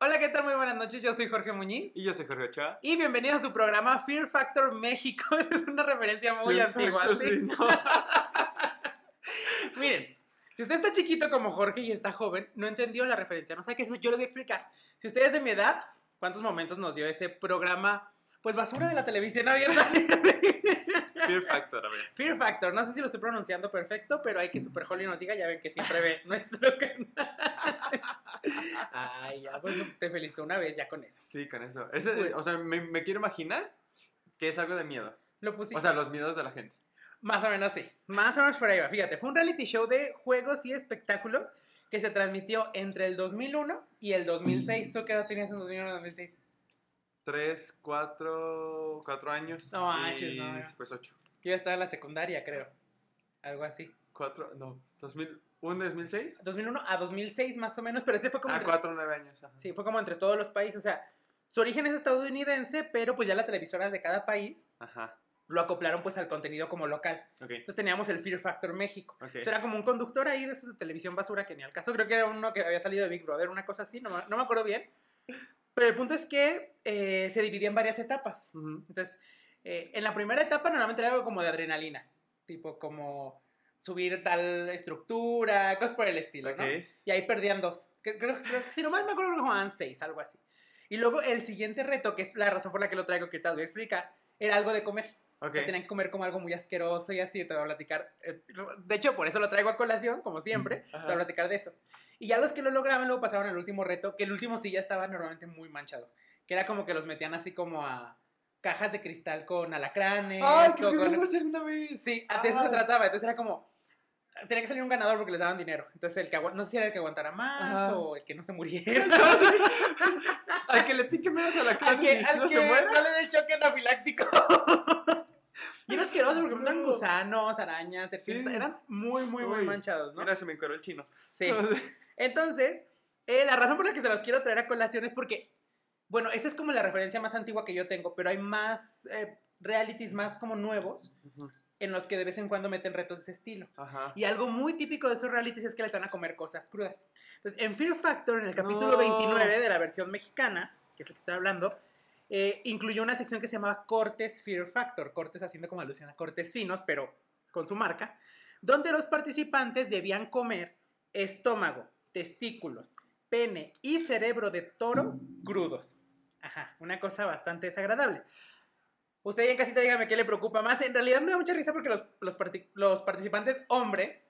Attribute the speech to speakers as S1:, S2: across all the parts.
S1: Hola, ¿qué tal? Muy buenas noches, yo soy Jorge Muñiz.
S2: Y yo soy Jorge Ochoa.
S1: Y bienvenidos a su programa Fear Factor México. es una referencia muy
S2: Fear
S1: antigua.
S2: Factor,
S1: ¿sí?
S2: sí, no.
S1: Miren, si usted está chiquito como Jorge y está joven, no entendió la referencia, no sabe qué es eso, yo le voy a explicar. Si usted es de mi edad, ¿cuántos momentos nos dio ese programa? Pues basura de la televisión abierta.
S2: Fear Factor, a ver.
S1: Fear Factor, no sé si lo estoy pronunciando perfecto, pero hay que Super Holly nos diga, ya ven que siempre ve nuestro canal. Ay, ya, bueno, te felicito una vez ya con eso.
S2: Sí, con eso. Ese, o sea, me, me quiero imaginar que es algo de miedo.
S1: Lo pusiste.
S2: O sea, los miedos de la gente.
S1: Más o menos sí. Más o menos por ahí va. Fíjate, fue un reality show de juegos y espectáculos que se transmitió entre el 2001 y el 2006. ¿Tú qué edad tenías en 2001 y 2006?
S2: Tres, cuatro, cuatro años.
S1: No manches,
S2: y
S1: no,
S2: después ocho.
S1: Yo ya estaba en la secundaria, creo. Algo así.
S2: Cuatro, no, 2001, 2006.
S1: 2001 a 2006 más o menos, pero este fue como...
S2: Ah,
S1: entre-
S2: cuatro, nueve años. ajá.
S1: Sí, fue como entre todos los países. O sea, su origen es estadounidense, pero pues ya las televisoras de cada país
S2: Ajá,
S1: lo acoplaron pues al contenido como local.
S2: ok.
S1: Entonces teníamos el Fear Factor México.
S2: Ok.
S1: Eso era como un conductor ahí de esos de televisión basura que ni al caso. Creo que era uno que había salido de Big Brother, una cosa así, no, no me acuerdo bien. Pero el punto es que eh, se dividía en varias etapas.
S2: Ujú.
S1: Entonces, eh, en la primera etapa normalmente era algo como de adrenalina, tipo como subir tal estructura, cosas por el estilo, ¿no?
S2: Ok.
S1: Y ahí perdían dos. Creo, creo- creo que si no mal me acuerdo jugaban seis, algo así. Y luego el siguiente reto, que es la razón por la que lo traigo, que te voy a explicar, era algo de comer. O
S2: Ok.
S1: sea, tenían que comer como algo muy asqueroso y así, te voy a platicar. eh, De hecho, por eso lo traigo a colación, como siempre, te
S2: Ajá.
S1: voy a platicar de eso. Y ya los que lo lograban luego pasaron al último reto, que el último sí ya estaba normalmente muy manchado. Que era como que los metían así como a cajas de cristal con alacranes.
S2: Ay, creo que lo hacer una vez.
S1: Sí, de eso se
S2: Ah.
S1: trataba. Entonces era como. Tenía que salir un ganador porque les daban dinero. Entonces, el que no sé si era el que aguantara más
S2: Ajá.
S1: o el que no se muriera.
S2: Al que le pique menos a la
S1: al
S2: cara
S1: que,
S2: y
S1: al
S2: no
S1: que
S2: se muera.
S1: no le dé choque anafiláctico. y era asqueroso porque eran
S2: No.
S1: gusanos, arañas, serpientes.
S2: Sí.
S1: Eran muy, muy, muy
S2: Uy,
S1: manchados, ¿no?
S2: Mira, se me encueró el chino.
S1: Sí. Entonces, eh, la razón por la que se los quiero traer a colación es porque, bueno, esta es como la referencia más antigua que yo tengo, pero hay más eh, realities más como nuevos en los que de vez en cuando meten retos de ese estilo.
S2: Ajá.
S1: Y algo muy típico de esos realities es que les dan a comer cosas crudas. Entonces, en Fear Factor, en el capítulo
S2: No.
S1: 29 de la versión mexicana, que es lo que estoy hablando, eh, incluyó una sección que se llamaba Cortes Fear Factor. Cortes haciendo como alusión a cortes finos, pero con su marca, donde los participantes debían comer estómago, testículos, pene y cerebro de toro crudos. Ajá, una cosa bastante desagradable. Usted ya en casita dígame qué le preocupa más. En realidad me da mucha risa porque los, los, parti- los participantes hombres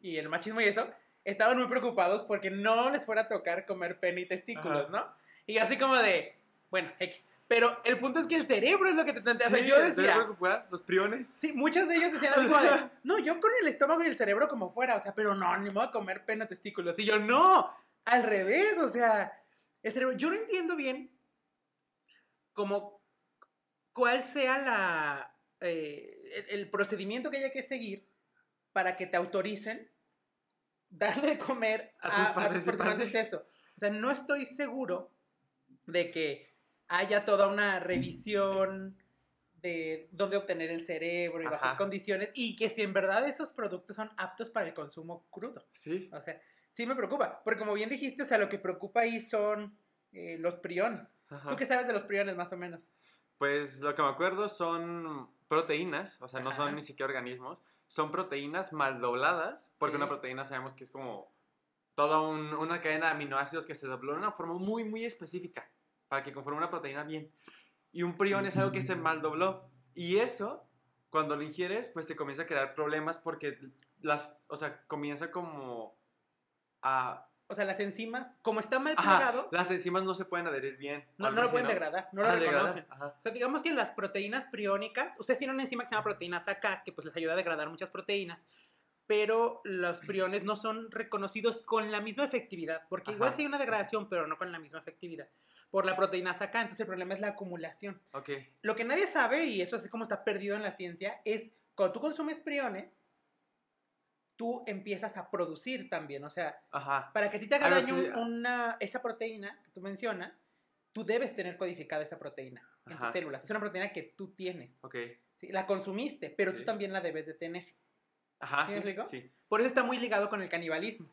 S1: y el machismo y eso estaban muy preocupados porque no les fuera a tocar comer pene y testículos,
S2: Ajá.
S1: ¿no? Y así como de, bueno, X. Pero el punto es que el cerebro es lo que te. O sea,
S2: Sí,
S1: yo
S2: ¿te
S1: decía?
S2: Los priones.
S1: Sí, muchos de ellos decían de, no, yo con el estómago y el cerebro como fuera, o sea, pero no, ni modo de comer pena testículos. Y yo, no, al revés, o sea, el cerebro, yo no entiendo bien como cuál sea la, eh, el, el procedimiento que haya que seguir para que te autoricen darle de comer
S2: A
S1: a,
S2: tus
S1: a tus
S2: participantes.
S1: eso. O sea, no estoy seguro de que haya toda una revisión de dónde obtener el cerebro y qué condiciones y que si en verdad esos productos son aptos para el consumo crudo.
S2: Sí.
S1: O sea, sí me preocupa, porque como bien dijiste, o sea, lo que preocupa ahí son eh, los priones.
S2: Ajá.
S1: ¿Tú qué sabes de los priones más o menos?
S2: Pues lo que me acuerdo son proteínas, o sea, no
S1: Ajá.
S2: son ni siquiera organismos, son proteínas mal dobladas, porque
S1: Sí.
S2: una proteína sabemos que es como toda un- una cadena de aminoácidos que se dobló de una forma muy, muy específica para que conforme una proteína bien. Y un prión es algo que se mal dobló. Y eso, cuando lo ingieres, pues te comienza a crear problemas porque las, o sea, comienza como a...
S1: O sea, las enzimas, como está mal
S2: Ajá,
S1: pegado,
S2: las enzimas no se pueden adherir bien.
S1: no, no lo pueden degradar, no lo
S2: Ah, degradar,
S1: reconocen.
S2: ajá.
S1: O sea, digamos que las proteínas priónicas, ustedes tienen una enzima que se llama proteínas AK, que pues les ayuda a degradar muchas proteínas, pero los priones no son reconocidos con la misma efectividad, porque igual
S2: Ajá.
S1: sí hay una degradación, pero no con la misma efectividad, por la proteína AK, entonces el problema es la acumulación.
S2: Ok.
S1: Lo que nadie sabe, y eso así como está perdido en la ciencia, es cuando tú consumes priones, tú empiezas a producir también, o sea,
S2: Ajá.
S1: para que a ti te haga daño una, esa proteína que tú mencionas, tú debes tener codificada esa proteína en tus células. Es una proteína que tú tienes.
S2: Ok.
S1: ¿sí? La consumiste, pero tú también la debes de tener.
S2: Ajá,
S1: ¿Sí
S2: sí. Sí.
S1: Por eso está muy ligado con el canibalismo.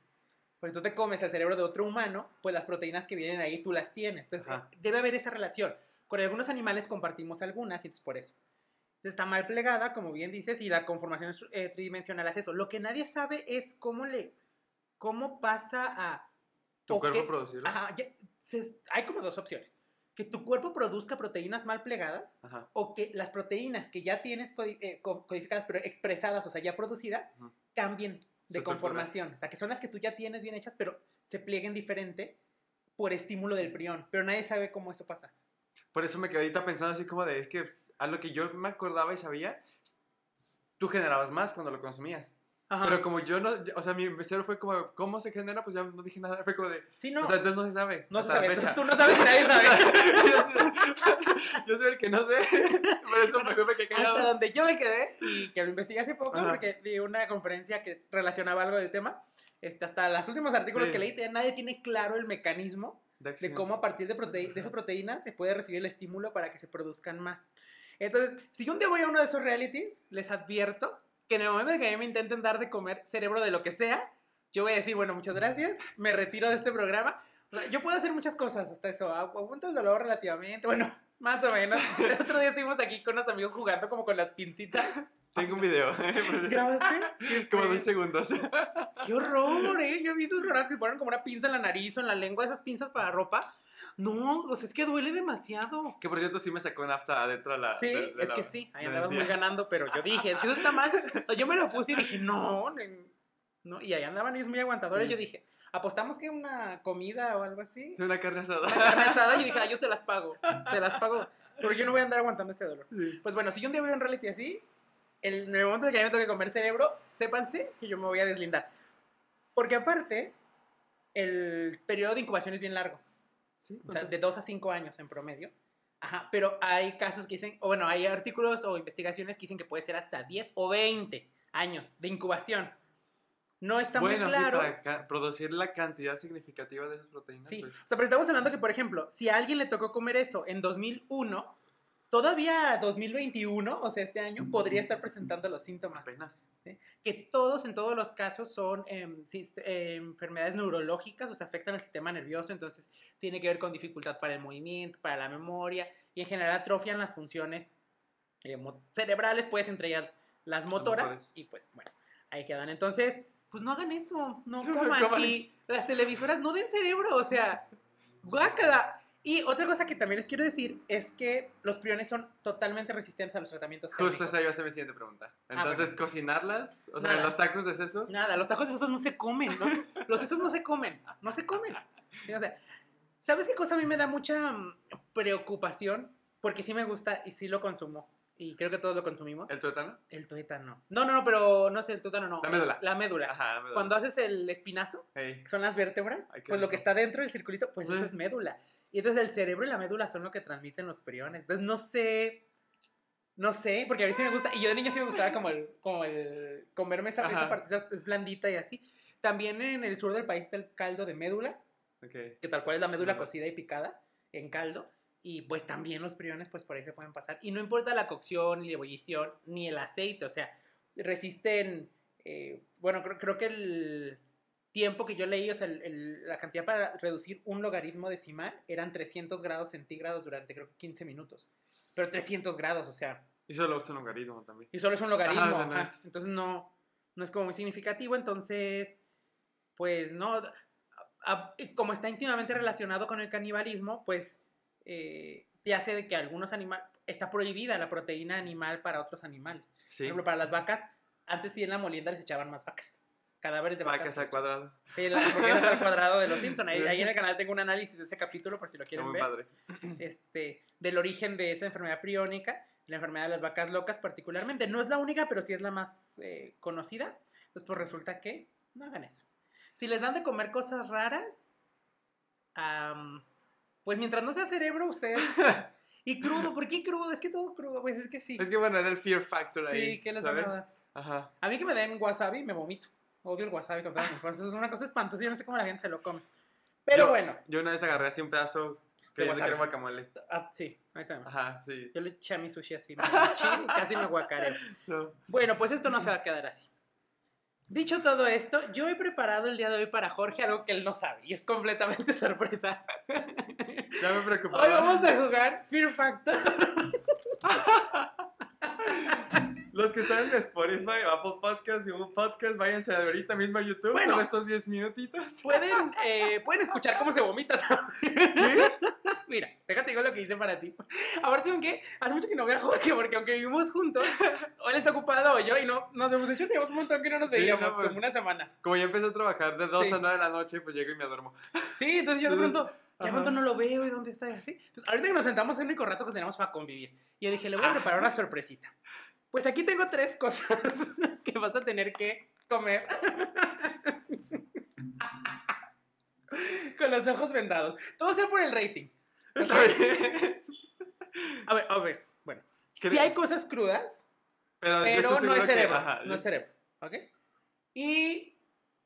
S1: Porque tú te comes el cerebro de otro humano, pues las proteínas que vienen ahí tú las tienes. Entonces,
S2: Ajá.
S1: debe haber esa relación. Con algunos animales compartimos algunas y es por eso. Está mal plegada, como bien dices, y la conformación eh, tridimensional es eso. Lo que nadie sabe es cómo le, cómo pasa a
S2: ¿Tu cuerpo
S1: que-
S2: producirlo?
S1: Ajá, ya- se- hay como dos opciones. Que tu cuerpo produzca proteínas mal plegadas
S2: Ajá.
S1: o que las proteínas que ya tienes codi- eh, co- codificadas, pero expresadas, o sea, ya producidas,
S2: Ujú.
S1: cambien de
S2: estructura.
S1: conformación. O sea, que son las que tú ya tienes bien hechas, pero se plieguen diferente por estímulo del prión. Pero nadie sabe cómo eso pasa.
S2: Por eso me quedé ahorita pensando así como de, es que pues, a lo que yo me acordaba y sabía, tú generabas más cuando lo consumías.
S1: Ajá.
S2: Pero como yo no, o sea, mi cero fue como, ¿cómo se genera? Pues ya no dije nada, fue como de,
S1: sí, no,
S2: o sea, entonces no se sabe.
S1: no se
S2: hasta
S1: sabe. Tú, tú no sabes nadie sabe.
S2: yo, soy, yo soy el que no sé, por eso me quedé
S1: Hasta
S2: callado.
S1: donde yo me quedé, y que lo investigué hace poco,
S2: Ajá.
S1: porque di una conferencia que relacionaba algo del tema. Este, hasta los últimos artículos
S2: Sí.
S1: que leí, nadie tiene claro el mecanismo de cómo a partir de, prote- de esas proteínas se puede recibir el estímulo para que se produzcan más. Entonces, si yo un día voy a uno de esos realities, les advierto que en el momento en que a mí me intenten dar de comer cerebro de lo que sea, yo voy a decir, bueno, muchas gracias, me retiro de este programa. Yo puedo hacer muchas cosas hasta eso, agu- aguanto el dolor relativamente, bueno, más o menos. El otro día estuvimos aquí con unos amigos jugando como con las pincitas.
S2: Tengo un video,
S1: ¿Grabaste?
S2: Como dos segundos.
S1: Qué horror, ¿eh? Yo he visto horroras que ponen como una pinza en la nariz o en la lengua, esas pinzas para ropa. No, o sea, es que duele demasiado.
S2: Que por cierto sí me sacó nafta adentro de la...
S1: Sí,
S2: de- de
S1: es
S2: la-
S1: que sí, ahí andabas muy ganando, pero yo dije, es que eso está mal. Yo me lo puse y dije, no, no, no, y ahí andaban ellos muy aguantadores.
S2: Sí.
S1: Yo dije, apostamos que una comida o algo así.
S2: Una carne asada.
S1: Una carne asada, y dije, ah, yo se las pago, se las pago, porque yo no voy a andar aguantando ese dolor.
S2: Sí.
S1: Pues bueno, si yo un día veo un reality así, el- en el momento en que me toque comer cerebro, sépanse que yo me voy a deslindar. Porque aparte, el periodo de incubación es bien largo.
S2: Sí,
S1: O sea, de 2 a 5 años en promedio. Ajá, pero hay casos que dicen, o bueno, hay artículos o investigaciones que dicen que puede ser hasta 10 o 20 años de incubación. No está
S2: bueno,
S1: muy
S2: sí,
S1: claro.
S2: para ca- producir la cantidad significativa de esas proteínas.
S1: Sí,
S2: pues,
S1: o sea, pero estamos hablando que, por ejemplo, si a alguien le tocó comer eso en 2001, todavía 2021, o sea, este año, podría estar presentando los síntomas.
S2: apenas.
S1: Que todos, en todos los casos, son sist- eh, enfermedades neurológicas, o sea, afectan al sistema nervioso, entonces tiene que ver con dificultad para el movimiento, para la memoria, y en general atrofian las funciones eh, cerebrales, pues, entre ellas las motoras, y pues, bueno, ahí quedan. Entonces, pues no hagan eso, no coman,
S2: Coman.
S1: y las televisoras no den cerebro, o sea, guácala. Y otra cosa que también les quiero decir es que los priones son totalmente resistentes a los tratamientos
S2: Justo esa iba a ser mi siguiente pregunta.
S1: Ah,
S2: Entonces,
S1: bueno.
S2: cocinarlas, o sea,
S1: Nada.
S2: los tacos de sesos.
S1: Nada, los tacos esos no se comen, ¿no? Los esos no se comen, no se comen. O sea, ¿sabes qué cosa a mí me da mucha mm, preocupación? Porque sí me gusta y sí lo consumo. Y creo que todos lo consumimos.
S2: ¿El tuétano?
S1: El tuétano. No, no, no, pero no sé, el tuétano no.
S2: La médula.
S1: La médula.
S2: Ajá, me da-
S1: Cuando haces el espinazo,
S2: Ey,
S1: que son las vértebras,
S2: Ay,
S1: pues lo que está dentro del circulito, pues
S2: Sí.
S1: eso es médula. Y entonces el cerebro y la médula son lo que transmiten los priones. Entonces no sé, no sé, porque a mí sí me gusta, y yo de niño sí me gustaba como el, como el comerme esa,
S2: Ajá.
S1: parte, esa- es blandita y así. También en el sur del país está el caldo de médula,
S2: ok.
S1: que tal cual es la médula cocida y picada en caldo. Y pues también los priones, pues por ahí se pueden pasar. Y no importa la cocción, ni la ebullición, ni el aceite, o sea, resisten, eh, bueno, creo, creo que el tiempo que yo leí, o sea, el- el- la cantidad para reducir un logaritmo decimal eran 300 grados centígrados durante creo que 15 minutos. Pero 300 grados, o sea,
S2: Y solo usa un logaritmo también.
S1: y solo es un logaritmo,
S2: Ajá, no
S1: ajá.
S2: es-
S1: entonces no, no es como muy significativo, entonces, pues no, a- a- y como está íntimamente relacionado con el canibalismo, pues eh, te hace de que algunos animales, está prohibida la proteína animal para otros animales. Por
S2: Sí.
S1: ejemplo, para las vacas, antes sí en la molienda les echaban más vacas, cadáveres de vacas.
S2: Al cuadrado.
S1: Sí, la hamburguesas al cuadrado de los Simpsons. Ahí, ahí en el canal tengo un análisis de ese capítulo por si lo quieren
S2: muy
S1: ver
S2: padre.
S1: este, del origen de esa enfermedad priónica, la enfermedad de las vacas locas particularmente. No es la única, pero sí es la más eh, conocida. Entonces, pues resulta que no hagan eso. Si les dan de comer cosas raras, am, pues mientras no sea cerebro, ustedes... Y crudo, ¿por qué crudo? Es que todo crudo, pues es que sí.
S2: Es que bueno, era el fear factor ahí.
S1: Sí, ¿qué les van a dar?
S2: Ajá.
S1: A mí que me den wasabi, me vomito. Odio el wasabi con todas mis fuerzas. Es una cosa espantosa, yo no sé cómo la gente se lo come. Pero
S2: Yo-
S1: bueno,
S2: Yo una vez agarré así un pedazo que
S1: De
S2: yo le quiero guacamole.
S1: ah, sí, ahí también.
S2: Ajá, sí.
S1: Yo le eché a mi sushi así, me eché y casi me guacareo.
S2: No.
S1: Bueno, pues esto no se va a quedar así. Dicho todo esto, yo he preparado el día de hoy para Jorge algo que él no sabe y es completamente sorpresa.
S2: Ya me preocupaba.
S1: Hoy vamos a jugar Fear Factor.
S2: Los que están en Spotify, Apple Podcast, Google Podcast, váyanse ahorita mismo a YouTube.
S1: Bueno.
S2: Estos 10 minutitos.
S1: Pueden, eh, pueden escuchar cómo se vomita también. Mira, déjate digo lo que hice para ti. Ahora, ¿saben qué? Hace mucho que no veo a Jorge porque aunque vivimos juntos, él está ocupado yo y no nos hemos hecho, teníamos un montón que no nos
S2: Sí,
S1: veíamos,
S2: no, pues.
S1: como una semana.
S2: Como ya empecé a trabajar de 2
S1: Sí.
S2: a 9 de la noche, pues llego y me duermo.
S1: Sí, entonces yo de pronto, ya pronto no lo veo y dónde está así. Entonces, ahorita que nos sentamos es el único rato que tenemos para convivir. Y yo dije, le voy a preparar una sorpresita. Pues aquí tengo tres cosas que vas a tener que comer. Con los ojos vendados. Todo sea por el rating.
S2: Está bien.
S1: A ver, a ver, bueno.
S2: ¿Qué-
S1: Si hay cosas crudas,
S2: Pero,
S1: no es
S2: que-
S1: cerebro.
S2: ajá,
S1: no es cerebro. ¿Ok? Y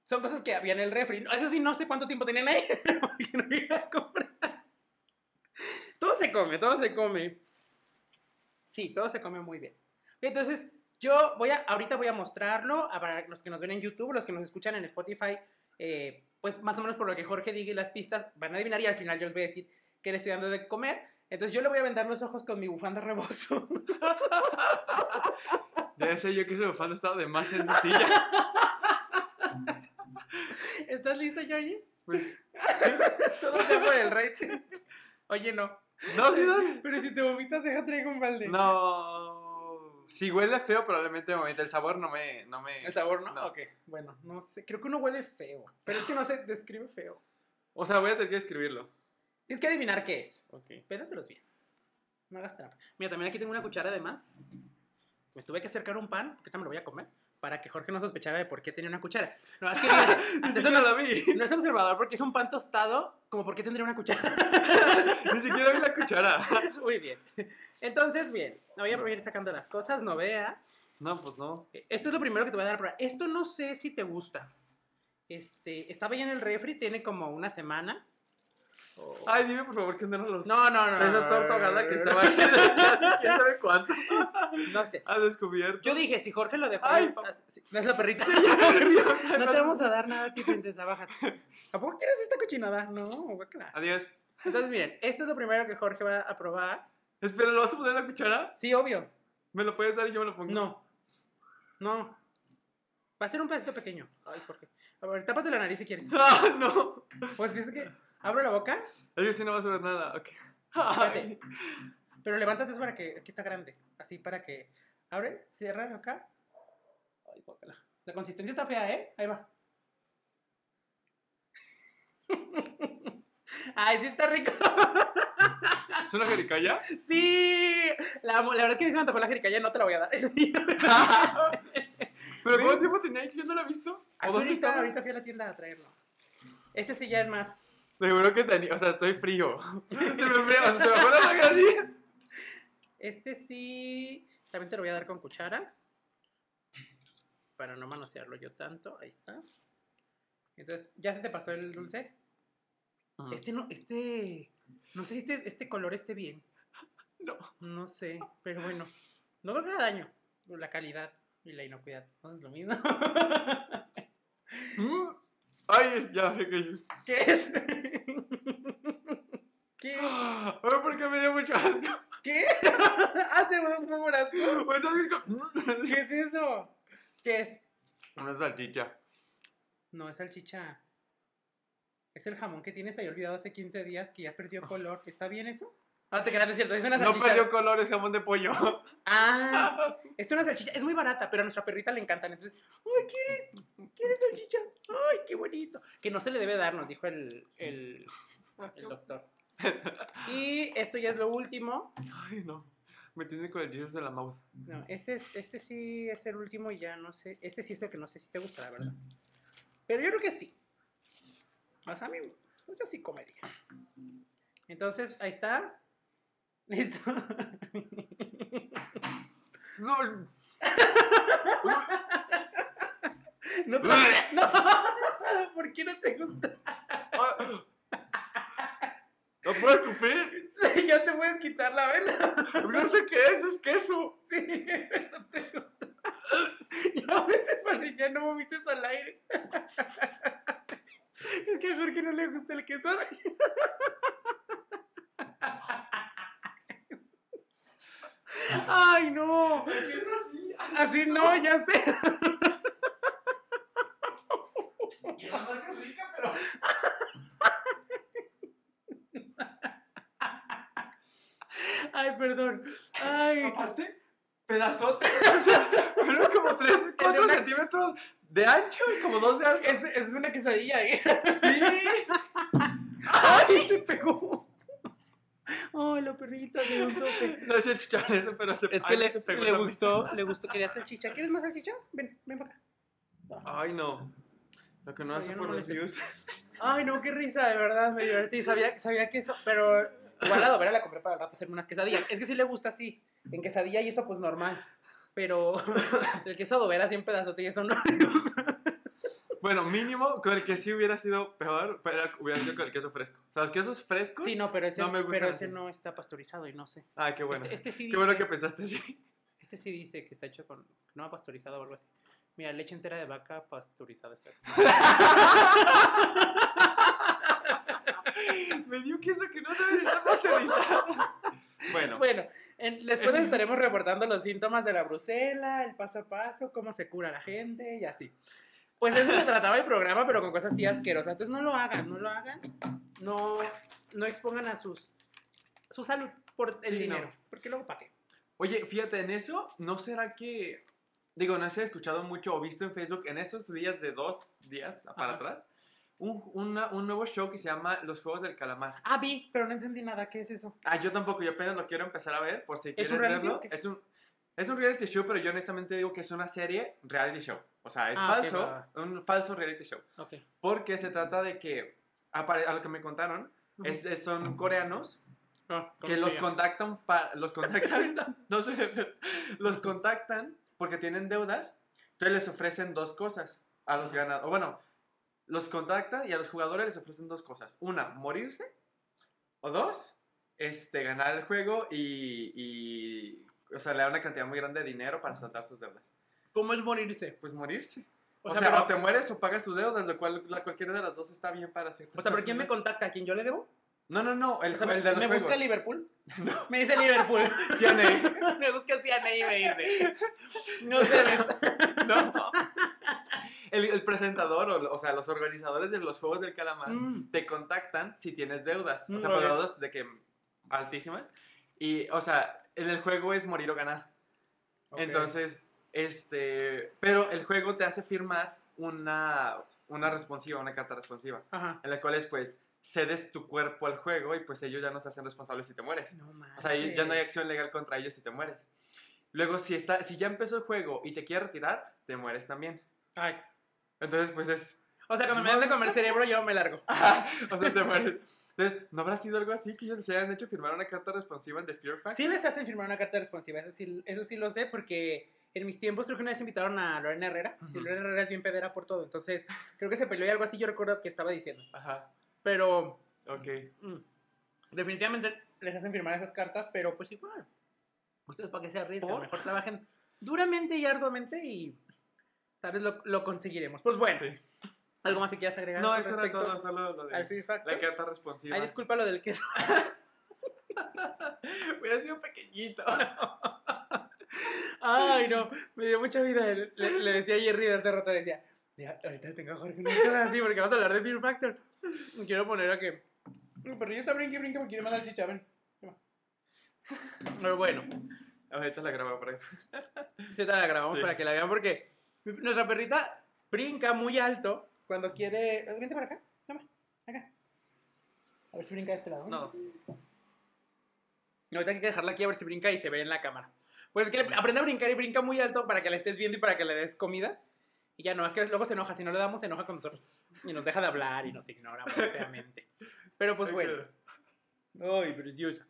S1: son cosas que había en el refri. Eso sí, no sé cuánto tiempo tenían ahí. porque no iba a comprar. Todo se come, todo se come. Sí, todo se come muy bien. Entonces, yo voy a, ahorita voy a mostrarlo a para los que nos ven en YouTube, los que nos escuchan en Spotify, eh, pues más o menos por lo que Jorge diga y las pistas, van a adivinar y al final yo les voy a decir que le estoy dando de comer. Entonces yo le voy a vendar los ojos con mi bufanda rebozo.
S2: Ya sé yo que ese bufando estaba de más sencilla.
S1: ¿Estás listo, Georgie?
S2: Pues,
S1: Todo sea por el rating. Oye, no.
S2: no, sí, dale.
S1: Pero si te vomitas, deja traigo un balde.
S2: No. Si huele feo, probablemente me. El sabor no me. No me
S1: ¿El sabor no?
S2: No.
S1: Ok, bueno, no sé. Creo que uno huele feo. Pero es que no se describe feo.
S2: O sea, voy a tener que escribirlo.
S1: Tienes que adivinar qué es.
S2: Ok.
S1: Pédatelos bien. No hagas trampa. Mira, también aquí tengo una cuchara de más. Me tuve que acercar un pan, que ahorita me lo voy a comer, para que Jorge no sospechara de por qué tenía una cuchara. No, es que eso no,
S2: la vi.
S1: no es observador porque es un pan tostado, como por qué tendría una cuchara.
S2: Ni siquiera vi la cuchara.
S1: Muy bien. Entonces, bien, voy a ir sacando las cosas, no veas.
S2: No, pues no.
S1: Esto es lo primero que te voy a dar a probar. Esto no sé si te gusta. Este, estaba ya en el refri, tiene como una semana. Oh.
S2: Ay, dime por favor que no lo
S1: no, no, no.
S2: Es
S1: no,
S2: una torta
S1: no,
S2: ahogada
S1: no,
S2: que
S1: no,
S2: estaba ahí quién sabe cuánto.
S1: No sé.
S2: Ha descubierto.
S1: Yo dije, si Jorge lo dejó.
S2: Ay,
S1: no es la perrita.
S2: no
S1: no te vamos a dar nada a ti, princesa, bájate. ¿A poco quieres esta cochinada? No, guácala.
S2: Adiós.
S1: Entonces, miren, esto es lo primero que Jorge va a probar.
S2: Espera, ¿lo vas a poner en la cuchara?
S1: Sí, obvio.
S2: ¿Me lo puedes dar y yo me lo pongo?
S1: No. No. Va a ser un pedacito pequeño. Ay, ¿por qué? A ver, tápate la nariz si quieres.
S2: Ah, no.
S1: Pues dice que abro la boca,
S2: Es que si no vas a ver nada. Ok.
S1: Espérate. Pero levántate para que. Aquí está grande. Así para que. Abre, cierra acá. Ay, guácala. La consistencia está fea, ¿eh? Ahí va. Ay, sí está rico.
S2: ¿Es una jericaya?
S1: Sí. La, verdad es que a mí se me antojó la jericaya, no te la voy a dar.
S2: ¿Pero cuánto tiempo tenía que yo no la he visto? ¿O
S1: Así
S2: dónde
S1: ahorita, ahorita fui a la tienda a traerlo. Este sí ya es más.
S2: Seguro que tenía. O sea, estoy frío. Se me frío. O sea, se me fue la así.
S1: Este sí. También te lo voy a dar con cuchara. Para no manosearlo yo tanto. Ahí está. Entonces, ¿ya se te pasó el dulce? Este no, este. No sé si este, este color esté bien.
S2: No.
S1: No sé, pero bueno. No creo que haga daño. La calidad y la inocuidad. No es lo mismo.
S2: Ay, ya sé que.
S1: ¿Qué es? ¿Qué?
S2: Ay, ¿por qué me dio mucho asco?
S1: ¿Qué? Hace un poco asco. ¿Qué es eso? ¿Qué es?
S2: Una salchicha.
S1: No, es salchicha. Es el jamón que tienes ahí olvidado hace 15 días que ya perdió color. ¿Está bien eso? Ah, te creas, es cierto. Es una
S2: No
S1: salchicha.
S2: perdió color, es jamón de pollo.
S1: Ah, es una salchicha. Es muy barata, pero a nuestra perrita le encantan. Entonces, ¡ay, quieres! ¿Quieres salchicha? ¡Ay, qué bonito! Que no se le debe dar, nos dijo el, el, el doctor. Y esto ya es lo último.
S2: Ay, no. Me tiene con el Jesus de la mouth.
S1: No, este, es, este sí es el último y ya no sé. Este sí es el que no sé si te gusta, la verdad. Pero yo creo que sí. Más a mí, yo sí comería. Entonces, ahí está. Listo.
S2: No.
S1: No, te- no. ¿Por qué no te gusta?
S2: ¿No puedo escupir?
S1: Sí, ya te puedes quitar la vela.
S2: No sé qué es, es queso.
S1: Sí, no te gusta. Ya vete para allá, no vomites al aire. Es que a Jorge no le gusta el queso así. Ay, no.
S2: ¿Qué es así?
S1: Así no, ya sé.
S2: Y esa marca es rica, pero.
S1: Ay, perdón. Ay.
S2: Aparte, pedazote. O sea, fueron como 3, 4
S1: una-
S2: centímetros de ancho y como 2 de alto.
S1: Es, es una quesadilla, ¿eh?
S2: Sí.
S1: ¡Ay, se pegó! ¡Ay, la perrita de un sope!
S2: No sé si escucharon eso, pero se
S1: Es que
S2: ay,
S1: le,
S2: se pegó
S1: le
S2: la
S1: gustó, le gustó, quería salchicha. ¿Quieres más salchicha? Ven, ven para acá.
S2: Ay, no. Lo que no hace
S1: no
S2: por los views.
S1: Ay, no, qué risa, de verdad, me divertí. Sabía, sabía que eso, pero igual la dobera la compré para el rato hacerme unas quesadillas. Es que sí le gusta así, en quesadilla y eso pues normal. Pero el queso adobera así en pedazote y eso no.
S2: Bueno, mínimo, con el que sí hubiera sido peor, fuera- hubiera sido con el queso fresco. O sea, los quesos frescos.
S1: Sí, no, pero ese
S2: No me
S1: pero ese no está pasteurizado y no sé.
S2: Ah, qué bueno.
S1: Este, este sí
S2: Qué bueno
S1: dice-
S2: que pensaste así.
S1: Este sí dice que está hecho con. No ha pasteurizado o algo así. Mira, leche entera de vaca pasteurizada, espera.
S2: Me dio queso que no debería estar pasteurizado. Bueno,
S1: Bueno, en- después les estaremos reportando los síntomas de la brucela, el paso a paso, cómo se cura la gente y así. Pues eso se trataba el programa, pero con cosas así asquerosas. Entonces no lo hagan, no lo hagan. No, no expongan a sus su salud por el
S2: Sí,
S1: dinero.
S2: no.
S1: Porque luego, ¿para qué?
S2: Oye, fíjate, en eso, ¿no será que... Digo, no sé, he escuchado mucho o visto en Facebook en estos días de dos días para
S1: Ajá.
S2: atrás, un, una- un nuevo show que se llama Los Juegos del Calamar.
S1: Ah, vi, pero no entendí nada. ¿Qué es eso?
S2: Ah, yo tampoco, yo apenas lo quiero empezar a ver, por si quieres
S1: un
S2: verlo. Es un, es un reality show, pero yo honestamente digo que es una serie reality show. O sea, es
S1: Ah,
S2: falso, un falso reality show.
S1: Ok.
S2: Porque se trata de que, a lo que me contaron, es- es- son coreanos
S1: Ah, ¿cómo
S2: que los contactan para los contactan no sé los contactan porque tienen deudas entonces les ofrecen dos cosas a los ganadores bueno los contactan y a los jugadores les ofrecen dos cosas una morirse o dos este ganar el juego y, y o sea le dan una cantidad muy grande de dinero para saltar sus deudas
S1: ¿Cómo es morirse?
S2: pues morirse
S1: O
S2: o,
S1: sea,
S2: sea,
S1: pero-
S2: o te mueres o pagas tus deudas lo cual la, cualquiera de las dos está bien para ciertas
S1: O sea, ¿pero quién me contacta? ¿A quién yo le debo?
S2: no no no el,
S1: O sea,
S2: el de los
S1: ¿Me
S2: juegos
S1: busca Liverpool? Me dice Liverpool.
S2: CNA.
S1: me busca CNA y me dice. No sé.
S2: No. El, el presentador, o, o sea, los organizadores de los Juegos del Calamar,
S1: Mm.
S2: te contactan si tienes deudas. O
S1: Mm,
S2: sea,
S1: ok.
S2: pero deudas de que altísimas. Y, o sea, en el juego es morir o ganar.
S1: Ok.
S2: Entonces, este. Pero el juego te hace firmar una, una responsiva, una carta responsiva.
S1: Ajá.
S2: En la cual es, pues, cedes tu cuerpo al juego y, pues, ellos ya no se hacen responsables si te mueres.
S1: No
S2: O sea, ya no hay acción legal contra ellos si te mueres. Luego, si, está, si ya empezó el juego y te quieres retirar, te mueres también.
S1: Ay.
S2: Entonces, pues es.
S1: O sea, cuando me dan de comer cerebro, yo me largo.
S2: o sea, te mueres. Entonces, ¿no habrá sido algo así que ellos se hayan hecho firmar una carta responsiva en The Fear Factor?
S1: Sí les hacen firmar una carta responsiva, eso sí, eso sí lo sé, porque en mis tiempos creo que una vez invitaron a Lorena Herrera, y
S2: Ujú.
S1: Lorena Herrera es bien pedera por todo, entonces creo que se peleó y algo así yo recuerdo que estaba diciendo.
S2: Ajá,
S1: Pero
S2: ok.
S1: mm, definitivamente les hacen firmar esas cartas, pero pues igual, ustedes para que se arriesgan,
S2: ¿Por?
S1: mejor trabajen duramente y arduamente y tal vez lo, lo conseguiremos. Pues bueno,
S2: Sí.
S1: ¿Algo más que quieras agregar
S2: No, eso era todo, solo lo
S1: al
S2: de
S1: Fear Factor?
S2: la carta responsiva.
S1: Ay, disculpa lo del queso.
S2: Hubiera sido pequeñito.
S1: Ay, no, me dio mucha vida. Le, le- decía a Jerry de hace rato, le decía, "Ya, ahorita tengo a Jorge, no queda así porque vamos a hablar de Fear Factor. Quiero poner a que... Mi perrillo está brinque, brinque, me quiere más salchicha, ven. Pero bueno,
S2: Ahorita la ahí.
S1: sí te la grabamos
S2: Sí.
S1: para que la vean porque nuestra perrita brinca muy alto cuando quiere... Vente para acá, toma, acá. A ver si brinca de este lado.
S2: No.
S1: Ahorita hay que dejarla aquí a ver si brinca y se ve en la cámara. Pues que aprende a brincar y brinca muy alto para que la estés viendo y para que le des comida. Y ya no, es que luego se enoja. Si no le damos, se enoja con nosotros. Y nos deja de hablar y nos ignora feamente. Pero pues bueno. Ay, preciosa.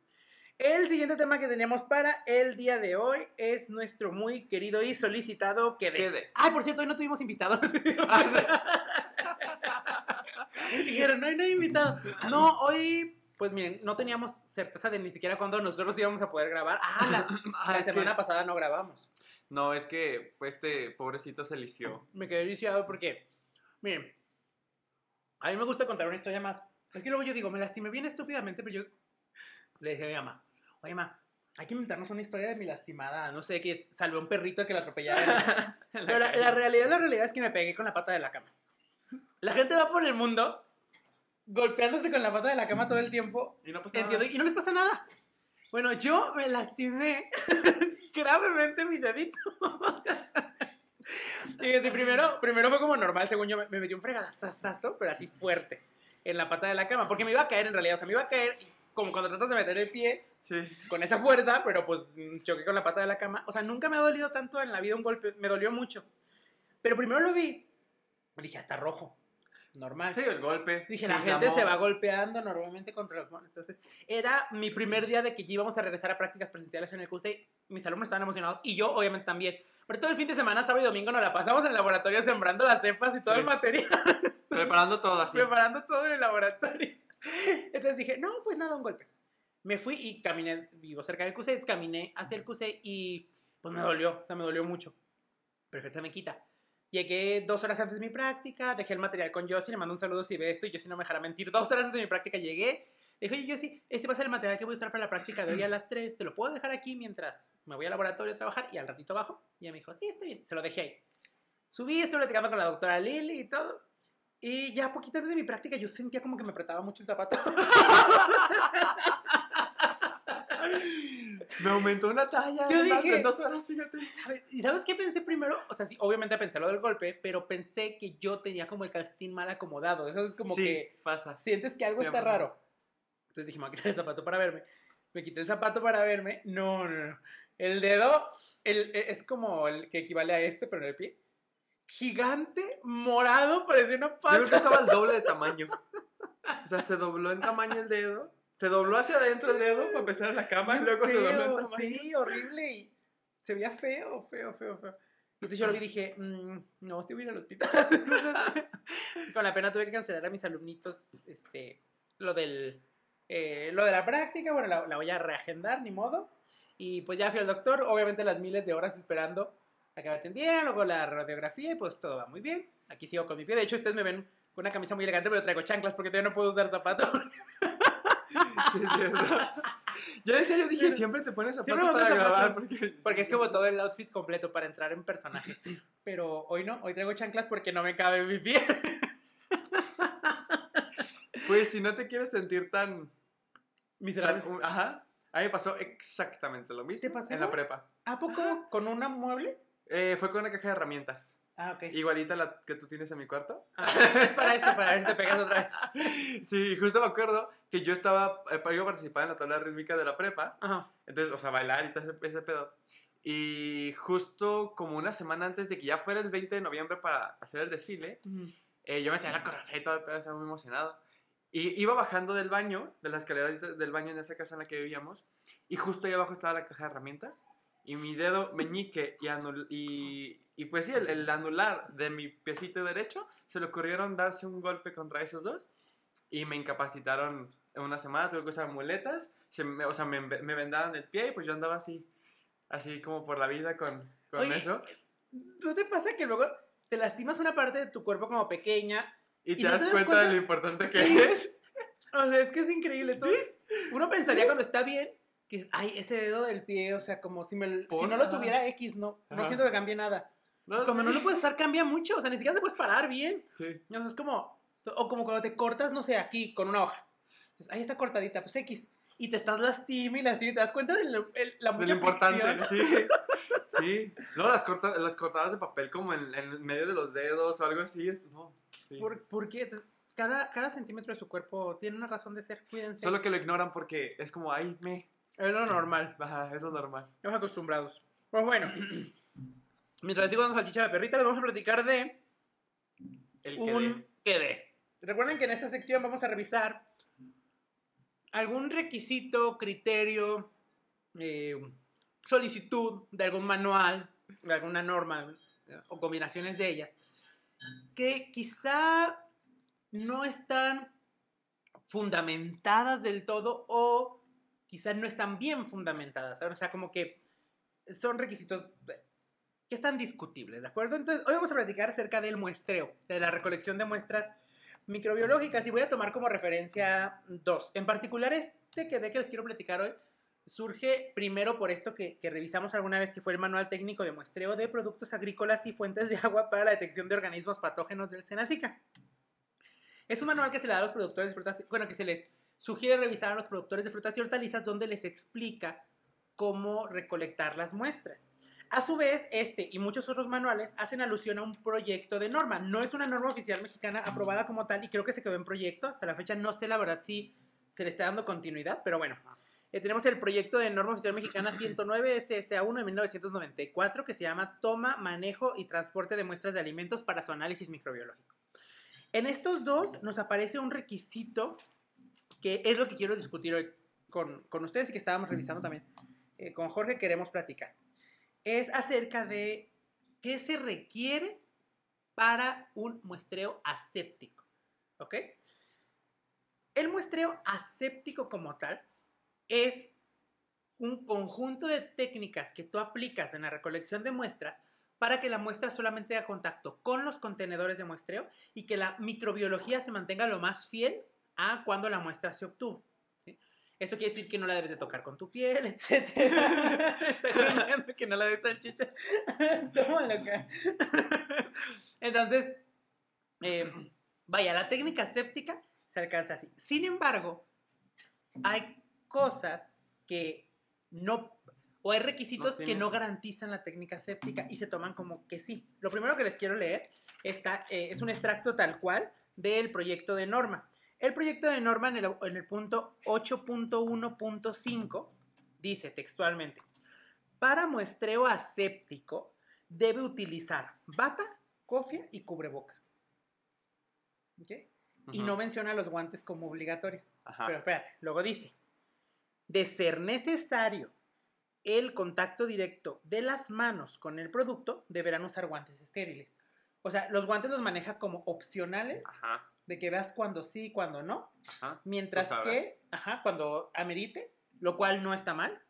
S1: El siguiente tema que teníamos para el día de hoy es nuestro muy querido y solicitado que de.
S2: Quede.
S1: Ay, por cierto, hoy no tuvimos Dijeron, no, no hay invitado. No, hoy, pues miren, no teníamos certeza de ni siquiera cuándo nosotros íbamos a poder grabar. Ah, la,
S2: Ah,
S1: la
S2: es que-
S1: semana pasada no grabamos.
S2: No, es que pues, este pobrecito se lició.
S1: Me quedé lisiado porque, miren, a mí me gusta contar una historia más. Es que luego yo digo, me lastimé bien estúpidamente, pero yo le dije a mi mamá, oye, mamá, hay que inventarnos una historia de mi lastimada, no sé, que salvé a un perrito que la atropellara. pero la, la realidad, la realidad es que me pegué con la pata de la cama. La gente va por el mundo golpeándose con la pata de la cama todo el tiempo.
S2: Y no pasa
S1: Entiendo,
S2: nada.
S1: y no les pasa nada. Bueno, yo me lastimé gravemente mi dedito. y primero, primero fue como normal, según yo, me, me metí un fregadazazo, pero así fuerte, en la pata de la cama, porque me iba a caer en realidad, o sea, me iba a caer como cuando tratas de meter el pie
S2: Sí.
S1: con esa fuerza, pero pues choqué con la pata de la cama. O sea, nunca me ha dolido tanto en la vida un golpe, me dolió mucho. Pero primero lo vi, me dije, hasta rojo, normal.
S2: Sí, el golpe.
S1: Dije, la gente se va golpeando normalmente contra los monos. Entonces, era mi primer día de que íbamos a regresar a prácticas presenciales en el CUSE. Mis alumnos estaban emocionados y yo, obviamente, también. Pero todo el fin de semana, sábado y domingo, nos la pasamos en el laboratorio sembrando las cepas y todo
S2: Sí.
S1: el material,
S2: Preparando todo así.
S1: preparando todo en el laboratorio. Entonces dije, no, pues nada, un golpe. Me fui y caminé, vivo cerca del CUSE, caminé hacia el CUSE y pues me dolió, o sea, me dolió mucho. Pero que se me quita. Llegué dos horas antes de mi práctica, dejé el material con Josie, le mando un saludo si ve esto y Josie no me dejará mentir. Dos horas antes de mi práctica llegué, le dije, oye Josie, este va a ser el material que voy a usar para la práctica de hoy a las 3, te lo puedo dejar aquí mientras me voy al laboratorio a trabajar y al ratito bajo. Y ella me dijo, sí, está bien, se lo dejé ahí. Subí, estuve platicando con la doctora Lili y todo. Y ya poquito antes de mi práctica yo sentía como que me apretaba mucho el zapato.
S2: Me aumentó una talla.
S1: Yo dije-
S2: en dos horas, fíjate.
S1: ¿Sabe- ¿Y sabes qué pensé primero? O sea, sí, obviamente pensé lo del golpe, pero pensé que yo tenía como el calcetín mal acomodado. Eso es como
S2: sí,
S1: que
S2: pasa.
S1: sientes que algo está raro. Entonces dije, me voy a quitar el zapato para verme. Me quité el zapato para verme. No, no, no. El dedo el, e- es como el que equivale a este, pero en el pie. Gigante, morado, parecía una
S2: Yo creo que estaba al doble de tamaño. O sea, se dobló en tamaño el dedo. Se dobló hacia adentro el dedo para empezar en la cama y luego se dobló en
S1: feo. Sí, horrible. Y se veía feo, feo, feo, feo. Entonces yo lo vi y dije, mm, no, sí voy a ir al hospital. Con la pena tuve que cancelar a mis alumnitos este, lo, del, eh, lo de la práctica. Bueno, la, la voy a reagendar, ni modo. Y pues ya fui al doctor, obviamente las miles de horas esperando a que me atendieran, luego la radiografía y pues todo va muy bien. Aquí sigo con mi pie. De hecho, ustedes me ven con una camisa muy elegante, pero traigo chanclas porque todavía no puedo usar zapatos.
S2: Sí, es cierto. Yo en serio dije, siempre te pones
S1: Siempre
S2: zapatos
S1: me
S2: para
S1: pongo
S2: grabar.
S1: zapatos.
S2: Porque,
S1: Porque es como todo el outfit completo para entrar en personaje. Pero hoy no, hoy traigo chanclas porque no me cabe mi pie.
S2: Pues si no te quieres sentir tan...
S1: Miserable.
S2: ajá. A mí me pasó exactamente lo mismo
S1: ¿Te pasó?
S2: en la prepa.
S1: ¿A poco con una mueble?
S2: Eh, fue con una caja de herramientas.
S1: Ah, ok.
S2: Igualita la que tú tienes en mi cuarto.
S1: Ah, es para eso, para ver si te pegas otra vez.
S2: Sí, justo me acuerdo que yo estaba, eh, iba a participar en la tabla rítmica de la prepa.
S1: Ajá.
S2: Entonces, o sea, bailar y todo ese, ese pedo. Y justo como una semana antes de que ya fuera el 20 de noviembre para hacer el desfile, eh, yo me salía a la coreografía y todo el pedo, estaba muy emocionado. Y iba bajando del baño, de las escaleras de- del baño en esa casa en la que vivíamos, y justo ahí abajo estaba la caja de herramientas, y mi dedo meñique y, y, y pues sí, el, el anular de mi piecito derecho, se le ocurrieron darse un golpe contra esos dos, y me incapacitaron en una semana, tuve que usar muletas, se me- o sea, me, me vendaron el pie, y pues yo andaba así, así como por la vida con, con
S1: Oye,
S2: eso.
S1: ¿No te pasa que luego te lastimas una parte de tu cuerpo como pequeña?
S2: Y te
S1: ¿y no
S2: das
S1: te das
S2: cuenta
S1: cuenta?
S2: de lo importante que
S1: Sí.
S2: es.
S1: O sea, es que es increíble. todo. Uno pensaría cuando está bien que, ay, ese dedo del pie, o sea, como si, me, si no lo tuviera X, no, no siento que cambie nada. Pues cuando no
S2: sí.
S1: lo puedes usar cambia mucho, o sea, ni siquiera te puedes parar bien.
S2: Sí.
S1: O sea, es como, o como cuando te cortas, no sé, aquí con una hoja. Dices, Ahí está cortadita, pues X. Y te estás lastima y lastima y te das cuenta de lo- el- la
S2: De lo importante, sí. Sí. No, las, corta, las cortadas de papel como en, en medio de los dedos o algo así. Es, no, sí.
S1: ¿Por, por qué? Entonces, cada, cada centímetro de su cuerpo tiene una razón de ser. Cuídense.
S2: Solo que lo ignoran porque es como, ay, me.
S1: Es lo normal.
S2: Ajá, es lo normal.
S1: Estamos acostumbrados. Pues bueno. Mientras sigo dando salchicha a la perrita, les vamos a platicar de
S2: El que
S1: un quede. Recuerden que en esta sección vamos a revisar algún requisito, criterio, eh, solicitud de algún manual, de alguna norma eh, o combinaciones de ellas, que quizá no están fundamentadas del todo o quizá no están bien fundamentadas. O sea, como que son requisitos que están discutibles, ¿de acuerdo? Entonces, hoy vamos a platicar acerca del muestreo, de la recolección de muestras microbiológicas y voy a tomar como referencia dos. En particular, este que de que les quiero platicar hoy surge primero por esto que, que, revisamos alguna vez, que fue el Manual Técnico de Muestreo de Productos Agrícolas y Fuentes de Agua para la Detección de Organismos Patógenos del Senacica. Es un manual que se le da a los productores de frutas, bueno, que se les sugiere revisar a los productores de frutas y hortalizas donde les explica cómo recolectar las muestras. A su vez, este y muchos otros manuales hacen alusión a un proyecto de norma. No es una norma oficial mexicana aprobada como tal y creo que se quedó en proyecto. Hasta la fecha no sé la verdad si se le está dando continuidad, pero bueno. Eh, tenemos el proyecto de norma oficial mexicana 109 SSA1 de 1994 que se llama Toma, Manejo y Transporte de Muestras de Alimentos para su análisis microbiológico. En estos dos nos aparece un requisito que es lo que quiero discutir hoy con, con ustedes y que estábamos revisando también. Eh, con Jorge queremos platicar es acerca de qué se requiere para un muestreo aséptico. ¿Ok? El muestreo aséptico como tal es un conjunto de técnicas que tú aplicas en la recolección de muestras para que la muestra solamente haga contacto con los contenedores de muestreo y que la microbiología se mantenga lo más fiel a cuando la muestra se obtuvo. Esto quiere decir que no la debes de tocar con tu piel, etc. Estoy que no la debes salchicha. Tómalo acá. Entonces, eh, vaya, la técnica séptica se alcanza así. Sin embargo, hay cosas que no, o hay requisitos que no garantizan la técnica séptica y se toman como que sí. Lo primero que les quiero leer está, eh, es un extracto tal cual del proyecto de norma. El proyecto de norma en el, punto 8.1.5 dice textualmente, para muestreo aséptico debe utilizar bata, cofia y cubreboca. Y no menciona los guantes como obligatorio. Pero espérate, luego dice, de ser necesario el contacto directo de las manos con el producto, deberán usar guantes estériles. O sea, los guantes los maneja como opcionales Ajá de que veas cuando sí y cuando no. mientras que, ajá, cuando amerite, lo cual no está mal.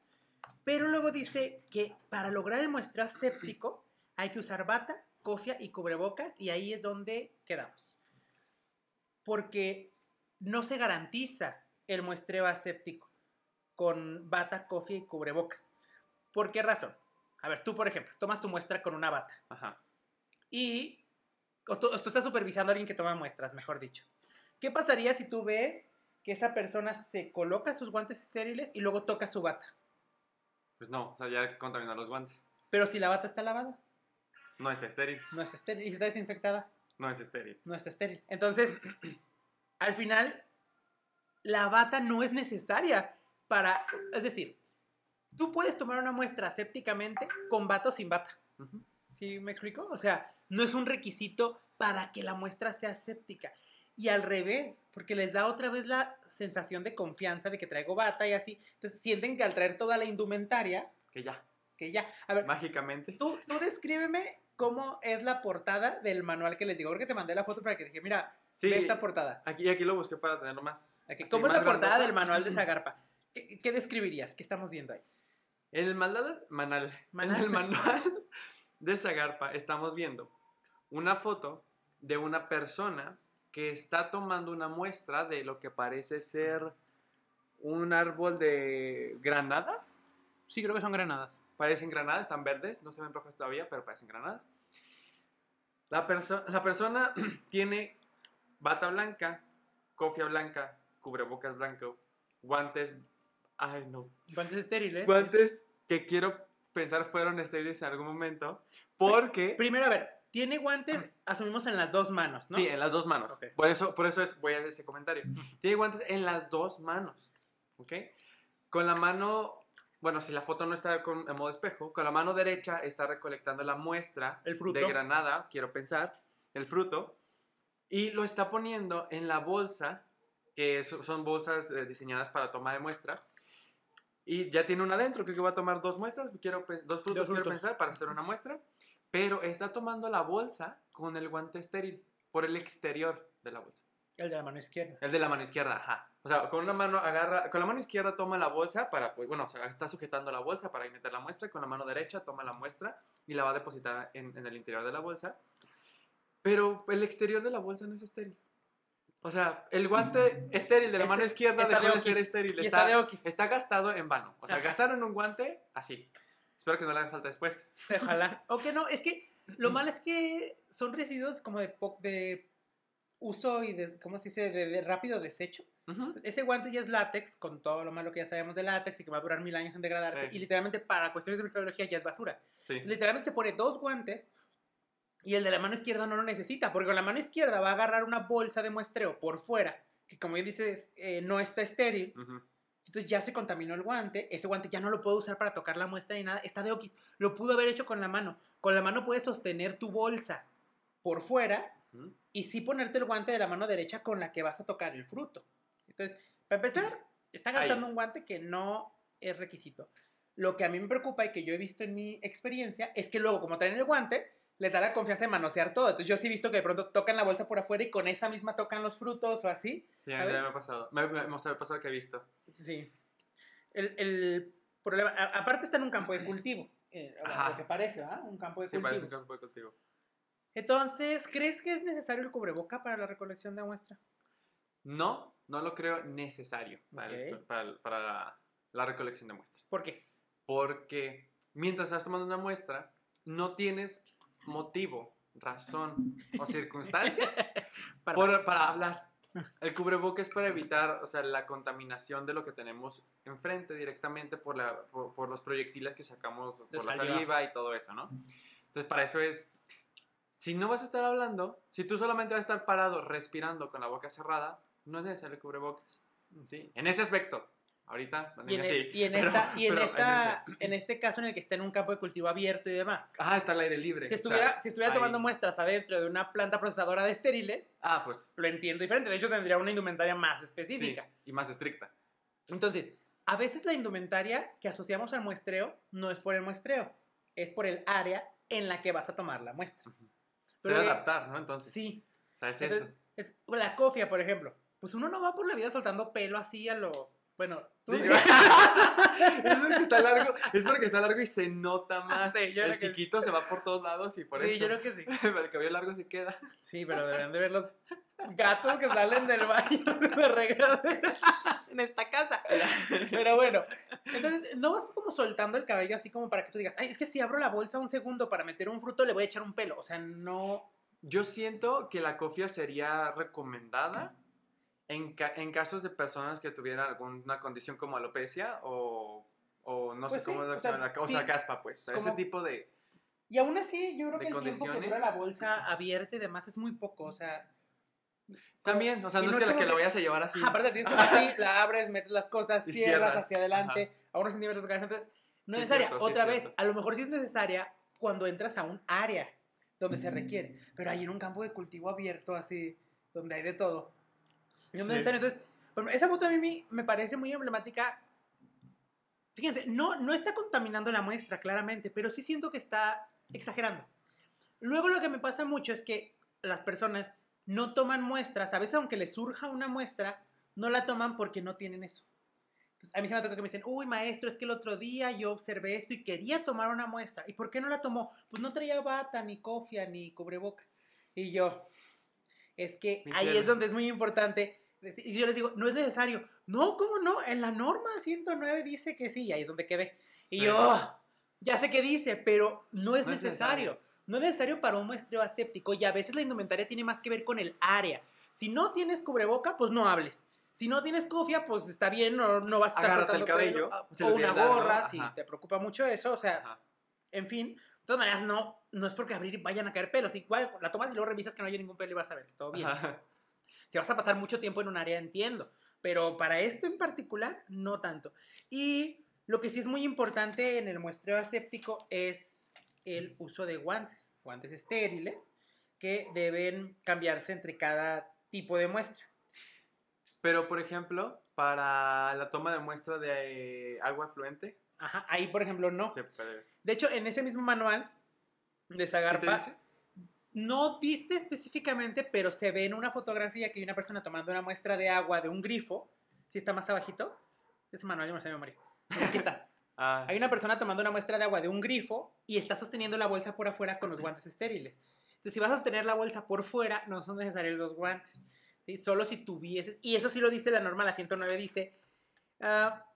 S1: Pero luego dice que para lograr el muestreo séptico hay que usar bata, cofia y cubrebocas y ahí es donde quedamos. Porque no se garantiza el muestreo aséptico con bata, cofia y cubrebocas. ¿Por qué razón? A ver, tú, por ejemplo, tomas tu muestra con una bata. Ajá. Y o tú, estás supervisando a alguien que toma muestras, mejor dicho. ¿Qué pasaría si tú ves que esa persona se coloca sus guantes estériles y luego toca su bata?
S2: Pues no, o sea, ya contaminar los guantes.
S1: Pero si la bata está lavada.
S2: No está estéril.
S1: No está estéril. ¿Y si está desinfectada?
S2: No es estéril.
S1: No está estéril. Entonces, al final, la bata no es necesaria para... Es decir, tú puedes tomar una muestra sépticamente con bata o sin bata. ¿Sí me explico? O sea, no es un requisito para que la muestra sea séptica. Y al revés, porque les da otra vez la sensación de confianza de que traigo bata y así. Entonces sienten que al traer toda la indumentaria...
S2: Que ya.
S1: Que ya. A ver.
S2: Mágicamente.
S1: Tú, tú descríbeme cómo es la portada del manual que les digo. Porque te mandé la foto para que dije, mira, sí, ve esta portada.
S2: Aquí, aquí lo busqué para tenerlo más...
S1: ¿Cómo es la portada del manual de Zagarpa? ¿Qué, ¿Qué, describirías? ¿Qué estamos viendo ahí?
S2: En el manual, manal, en el manual de Zagarpa estamos viendo una foto de una persona que está tomando una muestra de lo que parece ser un árbol de granada.
S1: Sí, creo que son granadas.
S2: Parecen granadas, están verdes, no se ven rojas todavía, pero parecen granadas. La, la persona tiene bata blanca, cofia blanca, cubrebocas blanco, guantes. Ay, no.
S1: Guantes estériles.
S2: Guantes que quiero pensar fueron estériles en algún momento. Porque.
S1: Primero, a ver, tiene guantes, asumimos en las dos manos, ¿no?
S2: Sí, en las dos manos. Por, eso, por eso es, voy a hacer ese comentario. Tiene guantes en las dos manos, ¿ok? Con la mano, bueno, si la foto no está con, en modo espejo, con la mano derecha está recolectando la muestra
S1: el fruto.
S2: de granada, quiero pensar, el fruto, y lo está poniendo en la bolsa, que son bolsas eh, diseñadas para toma de muestra, y ya tiene una adentro, creo que va a tomar dos muestras, quiero, dos frutos, quiero pensar, para hacer una muestra pero está tomando la bolsa con el guante estéril por el exterior de la bolsa.
S1: El de la mano izquierda.
S2: El de la mano izquierda, ajá. O sea, con una mano agarra, con la mano izquierda toma la bolsa para, pues, bueno, o sea, está sujetando la bolsa para meter la muestra, y con la mano derecha toma la muestra y la va a depositar en, en el interior de la bolsa. Pero el exterior de la bolsa no es estéril. O sea, el guante estéril de la
S1: Este-
S2: mano izquierda dejó
S1: de
S2: ser estéril. Está,
S1: está
S2: está gastado en vano. O sea,
S1: Ajá.
S2: gastaron un guante así. Espero que no le haga falta después.
S1: Ojalá. O que no, es que lo malo es que son residuos como de, de uso y de, ¿cómo se dice? De, de rápido desecho. Ese guante ya es látex, con todo lo malo que ya sabemos de látex y que va a durar mil años en degradarse.
S2: Sí.
S1: Y literalmente para cuestiones de microbiología ya es basura.
S2: Sí.
S1: Literalmente se pone dos guantes y el de la mano izquierda no lo necesita, porque con la mano izquierda va a agarrar una bolsa de muestreo por fuera, que como bien dices, eh, no está estéril.
S2: Ujú.
S1: Entonces ya se contaminó el guante, ese guante ya no lo puedo usar para tocar la muestra ni nada, está de oquis. Lo pudo haber hecho con la mano. Con la mano puedes sostener tu bolsa por fuera y sí ponerte el guante de la mano derecha con la que vas a tocar el fruto. Entonces, para empezar, está gastando
S2: Ahí.
S1: un guante que no es requisito. Lo que a mí me preocupa y que yo he visto en mi experiencia es que luego, como traen el guante, les da la confianza de manosear todo. Entonces, yo sí he visto que de pronto tocan la bolsa por afuera y con esa misma tocan los frutos o así.
S2: Sí, a mí me ha pasado. Me, me, me ha pasado que he visto.
S1: Sí. El, el problema, a- aparte está en un campo de cultivo, eh,
S2: Ajá.
S1: lo que parece, ¿ah? Un campo de
S2: Sí,
S1: cultivo.
S2: parece un campo de cultivo.
S1: Entonces, ¿crees que es necesario el cubreboca para la recolección de muestra?
S2: No, no lo creo necesario para, el-
S1: Ok.
S2: para el- para la, la recolección de muestra.
S1: ¿Por qué?
S2: Porque mientras estás tomando una muestra, no tienes motivo, razón o circunstancia
S1: Para-
S2: por- para hablar. El cubreboca es para evitar, o sea, la contaminación de lo que tenemos enfrente directamente por, la, por, por los proyectiles que sacamos por la
S1: saliva.
S2: saliva y todo eso, ¿no? Entonces, para eso es, si no vas a estar hablando, si tú solamente vas a estar parado respirando con la boca cerrada, no es necesario el cubrebocas, ¿sí? En ese aspecto, ahorita,
S1: Y en,
S2: sí,
S1: el- y en
S2: pero-
S1: esta, y en, esta, en este caso en el que está en un campo de cultivo abierto y demás.
S2: Ah, está al aire libre.
S1: Si
S2: o sea,
S1: estuviera, si estuviera
S2: ahí-
S1: tomando muestras adentro de una planta procesadora de estériles,
S2: Ah, pues
S1: lo entiendo diferente. De hecho, tendría una indumentaria más
S2: sí,
S1: específica.
S2: y más estricta.
S1: Entonces, a veces la indumentaria que asociamos al muestreo no es por el muestreo, es por el área en la que vas a tomar la muestra.
S2: Se
S1: Pero
S2: debe
S1: de-
S2: adaptar, ¿no? Entonces,
S1: Sí,
S2: o sea, es
S1: entonces,
S2: eso.
S1: es, la cofia, por ejemplo. Pues uno no va por la vida soltando pelo así a lo... Bueno, tú
S2: Sí.
S1: sí.
S2: es porque está largo, es porque está largo y se nota más.
S1: Sí, yo
S2: el
S1: que-
S2: chiquito se va por todos lados y por
S1: Sí,
S2: eso.
S1: yo creo que sí.
S2: el cabello largo se queda.
S1: Sí, pero deberían de ver los gatos que salen del baño de regadera en esta casa. Pero bueno, entonces no vas como soltando el cabello así como para que tú digas, ay, es que si abro la bolsa un segundo para meter un fruto le voy a echar un pelo. O sea, no.
S2: Yo siento que la cofia sería recomendada en, ca- en casos de personas que tuvieran alguna condición como alopecia o, o no
S1: Pues
S2: sé cómo
S1: sí,
S2: se
S1: o sea,
S2: llama, o
S1: sí.
S2: sea, caspa, pues. O sea, ese
S1: Como-
S2: tipo de.
S1: Y aún así, yo creo
S2: ¿De
S1: que el tiempo que dura la bolsa abierta y demás es muy poco. O sea,
S2: También, o sea, no,
S1: no
S2: es que
S1: es
S2: la que la vayas a llevar así.
S1: ajá, aparte tienes que así, la abres, metes las cosas, cierras,
S2: cierras,
S1: hacia adelante, a unos centímetros de cabeza. Entonces, no es
S2: Sí,
S1: necesaria.
S2: cierto, sí,
S1: Otra vez,
S2: cierto.
S1: a lo mejor sí es necesaria cuando entras a un área donde se requiere. Pero ahí en un campo de cultivo abierto, así, donde hay de todo. No es
S2: Sí.
S1: necesario. Entonces, esa foto a mí me- parece muy emblemática. Fíjense, no, no está contaminando la muestra, claramente, pero sí siento que está exagerando. Luego lo que me pasa mucho es que las personas no toman muestras, a veces aunque les surja una muestra, no la toman porque no tienen eso. Entonces, a mí se me toca que me dicen, uy, maestro, es que el otro día yo observé esto y quería tomar una muestra. ¿Y por qué no la tomó? Pues no traía bata, ni cofia, ni cubreboca. Y yo, es que ahí es donde es muy importante. Y yo les digo, no es necesario. No, ¿cómo no? En la norma 109 dice que sí, y ahí es donde quedé. Y
S2: Sí.
S1: yo, "Oh, ya sé que dice, pero no es
S2: No es
S1: necesario.
S2: necesario.
S1: No es necesario para un muestreo aséptico y a veces la indumentaria tiene más que ver con el área. Si no tienes cubreboca, pues no hables. Si no tienes cofia, pues está bien, no, no vas a estar
S2: Agárrate el cabello,
S1: pelo, ah,
S2: si
S1: o una gorra, si
S2: ajá.
S1: te preocupa mucho eso, o sea,
S2: Ajá.
S1: en fin. De todas maneras, no, no es porque abrir y vayan a caer pelos. Igual la tomas y luego revisas que no haya ningún pelo y vas a ver que todo bien.
S2: Ajá.
S1: Si vas a pasar mucho tiempo en un área, entiendo. Pero para esto en particular, no tanto. Y lo que sí es muy importante en el muestreo aséptico es el uso de guantes, guantes estériles, que deben cambiarse entre cada tipo de muestra.
S2: Pero, por ejemplo, para la toma de muestra de eh, agua fluente,
S1: Ajá, ahí por ejemplo no.
S2: se puede.
S1: De hecho, en ese mismo manual de
S2: ¿Qué te
S1: Zagarpa,
S2: dice?
S1: No dice específicamente, pero se ve en una fotografía que hay una persona tomando una muestra de agua de un grifo. Si está más abajito. Ese manual yo me sé de memoria. Aquí está.
S2: Ah,
S1: Hay una persona tomando una muestra de agua de un grifo y está sosteniendo la bolsa por afuera con los guantes estériles. Entonces, si vas a sostener la bolsa por fuera, no son necesarios los guantes. ¿sí? Solo si tuvieses, y eso sí lo dice la norma, la 109 dice, ah,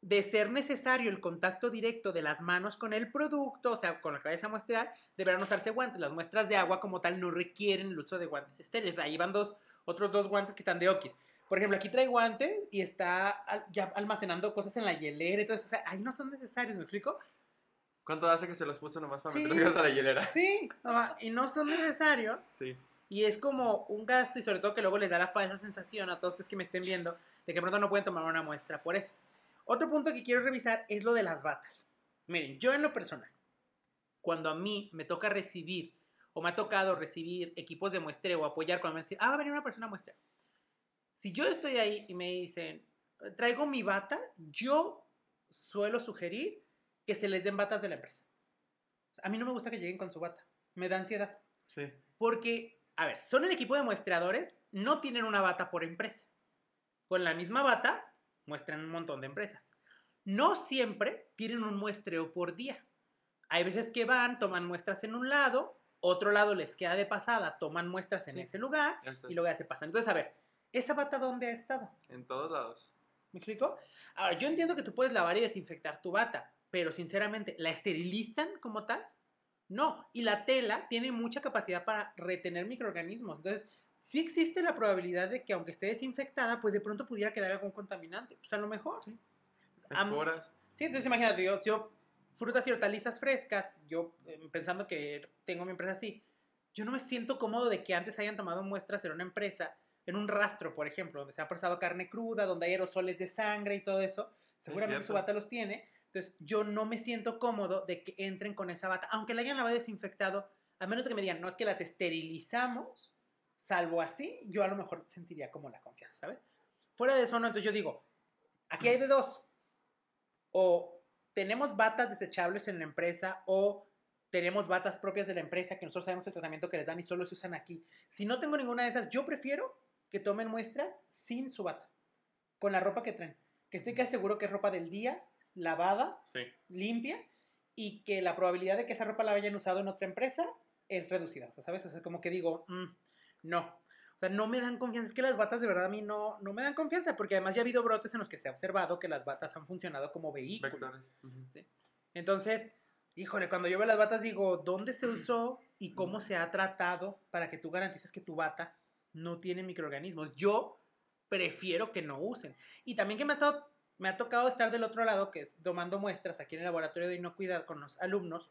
S1: de ser necesario el contacto directo de las manos con el producto, o sea, con lo que vayas a muestrear, deberán usarse guantes. Las muestras de agua como tal no requieren el uso de guantes estériles. Ahí van dos, otros dos guantes que están de okis. Por ejemplo, aquí trae guante y está ya almacenando cosas en la hielera y todo eso. O sea, ahí no son necesarios, ¿me explico?
S2: ¿Cuánto hace que se los puso nomás para
S1: Sí.
S2: meterlos a la hielera?
S1: Sí, y no son necesarios.
S2: Sí.
S1: Y es como un gasto y sobre todo que luego les da la falsa sensación a todos ustedes que me estén viendo de que pronto no pueden tomar una muestra por eso. Otro punto que quiero revisar es lo de las batas. Miren, yo en lo personal, cuando a mí me toca recibir o me ha tocado recibir equipos de muestreo o apoyar cuando me dicen, ah, va a venir una persona a muestrear. Si yo estoy ahí y me dicen, traigo mi bata, yo suelo sugerir que se les den batas de la empresa. A mí no me gusta que lleguen con su bata, me da ansiedad.
S2: Sí.
S1: Porque, a ver, son el equipo de muestreadores, no tienen una bata por empresa. Con la misma bata, muestran un montón de empresas. No siempre tienen un muestreo por día. Hay veces que van, toman muestras en un lado, otro lado les queda de pasada, toman muestras en
S2: Sí.
S1: ese lugar y luego ya se pasan. Entonces, a ver, ¿esa bata dónde ha estado?
S2: En todos lados.
S1: ¿Me explico? Ahora, yo entiendo que tú puedes lavar y desinfectar tu bata, pero sinceramente, ¿la esterilizan como tal? No. Y la tela tiene mucha capacidad para retener microorganismos. Entonces, sí existe la probabilidad de que aunque esté desinfectada, pues de pronto pudiera quedar algún contaminante. Pues a lo mejor. Sí.
S2: Esporas.
S1: Sí, entonces imagínate, yo, yo frutas y hortalizas frescas, yo eh, pensando que tengo mi empresa así, yo no me siento cómodo de que antes hayan tomado muestras en una empresa, en un rastro, por ejemplo, donde se ha procesado carne cruda, donde hay aerosoles de sangre y todo eso. Seguramente su
S2: cierto.
S1: bata los tiene. Entonces, yo no me siento cómodo de que entren con esa bata, aunque la hayan lavado y desinfectado, a menos que me digan, no es que las esterilizamos, salvo así, yo a lo mejor sentiría como la confianza, ¿sabes? Fuera de eso, no, entonces yo digo, aquí hay de dos. O tenemos batas desechables en la empresa o tenemos batas propias de la empresa que nosotros sabemos el tratamiento que les dan y solo se usan aquí. Si no tengo ninguna de esas, yo prefiero que tomen muestras sin su bata, con la ropa que traen. Que estoy casi seguro que es ropa del día, lavada,
S2: Sí.
S1: limpia y que la probabilidad de que esa ropa la hayan usado en otra empresa es reducida. O sea, ¿sabes? O sea, como que digo, mm, no. O sea, no me dan confianza. Es que las batas de verdad a mí no, no me dan confianza porque además ya ha habido brotes en los que se ha observado que las batas han funcionado como vehículos.
S2: Vectores. Ujú.
S1: Entonces, híjole, cuando yo veo las batas digo, ¿dónde se usó y cómo se ha tratado para que tú garantices que tu bata no tiene microorganismos? Yo prefiero que no usen. Y también que me ha, estado, me ha tocado estar del otro lado, que es tomando muestras aquí en el laboratorio de inocuidad con los alumnos.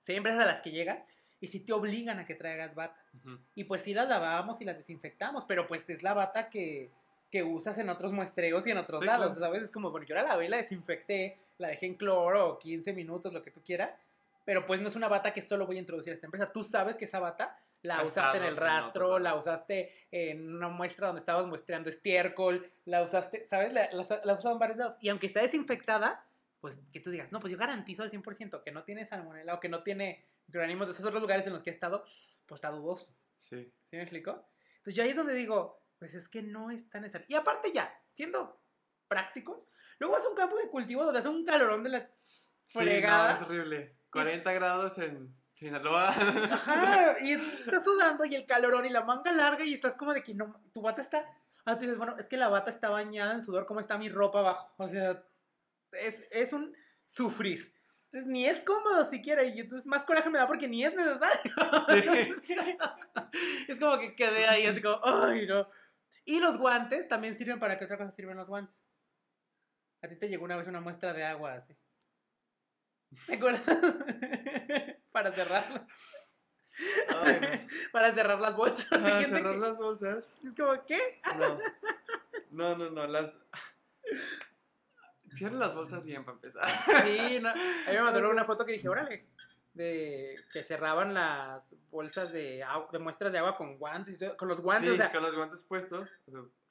S1: Si hay empresas a las que llegas y si te obligan a que traigas bata.
S2: Ujú.
S1: Y pues sí las lavábamos y las desinfectamos, pero pues es la bata que, que usas en otros muestreos y en otros
S2: Sí,
S1: lados,
S2: claro.
S1: ¿sabes? Es como, bueno, yo la lavé, la desinfecté, la dejé en cloro 15 minutos, lo que tú quieras, pero pues no es una bata que solo voy a introducir a esta empresa. Tú sabes que esa bata la usaste en el rastro,
S2: otros
S1: la usaste en una muestra donde estabas muestreando estiércol, la usaste, ¿sabes? La, la, la usado en varios lados. Y aunque está desinfectada, pues que tú digas, no, pues yo garantizo al 100% que no tiene salmonela o que no tiene microorganismos de esos otros lugares en los que he estado, pues está dudoso.
S2: Sí.
S1: ¿Sí me explico? Entonces yo ahí es donde digo, pues es que no es tan necesario. Y aparte ya, siendo prácticos, luego vas a un campo de cultivo donde hace un calorón de la
S2: Sí,
S1: fregada.
S2: no, es horrible. 40 grados en Sinaloa.
S1: Ajá, y estás sudando y el calorón y la manga larga y estás como de que no, tu bata está... Ah, tú dices, bueno, es que la bata está bañada en sudor, ¿cómo está mi ropa abajo? O sea, es, es un sufrir. Entonces ni es cómodo siquiera y entonces más coraje me da porque ni es necesario.
S2: Sí.
S1: es como que quedé ahí así como, ay no. Y los guantes también sirven para qué otra cosa sirven los guantes. A ti te llegó una vez una muestra de agua así. ¿Te acuerdas? para cerrarlo.
S2: Ay, no.
S1: para cerrar las bolsas. Hay
S2: Ah, cerrar
S1: que-
S2: las bolsas.
S1: Es como, ¿qué?
S2: No. No, no, no. Las. Cierran las bolsas bien para empezar.
S1: Sí, no. A mí me mandaron una foto que dije, órale. De que cerraban las bolsas de, agua- de muestras de agua con guantes, con los guantes,
S2: Sí,
S1: o sea,
S2: con los guantes puestos.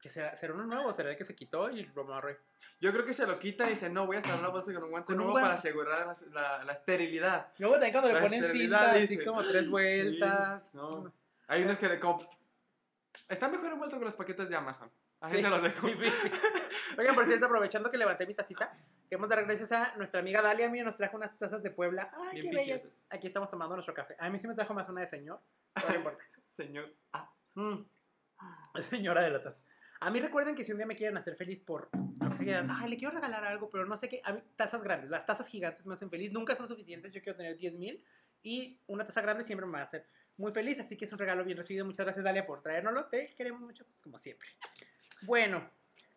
S1: que será, será uno nuevo, será el que se quitó y lo amarré.
S2: Yo creo que se lo quita y dice, no, voy a cerrar la bolsa con un guante
S1: Con un
S2: nuevo
S1: guante.
S2: para asegurar la, la- la esterilidad.
S1: Luego también cuando le ponen cinta, así
S2: dice.
S1: como tres vueltas.
S2: Sí, no. Hay unos que le como... Están mejor envueltos que los paquetes de Amazon. Así
S1: Sí,
S2: se los dejo.
S1: difícil. Oigan, por cierto, aprovechando que levanté mi tacita, queremos dar gracias a nuestra amiga Dalia. Mira, nos trajo unas tazas de Puebla. Ay,
S2: Bien
S1: qué bellas. Aquí estamos tomando nuestro café. A mí sí me trajo más una de señor. No importa.
S2: Señor. Ah,
S1: Mm. Señora de la taza. A mí recuerden que si un día me quieren hacer feliz por ay, le quiero regalar algo, pero no sé qué. A mí, tazas grandes. Las tazas gigantes me hacen feliz. Nunca son suficientes. Yo quiero tener 10 mil. Y una taza grande siempre me va a hacer muy feliz. Así que es un regalo bien recibido. Muchas gracias, Dalia, por traérnoslo. Te queremos mucho, como siempre. Bueno,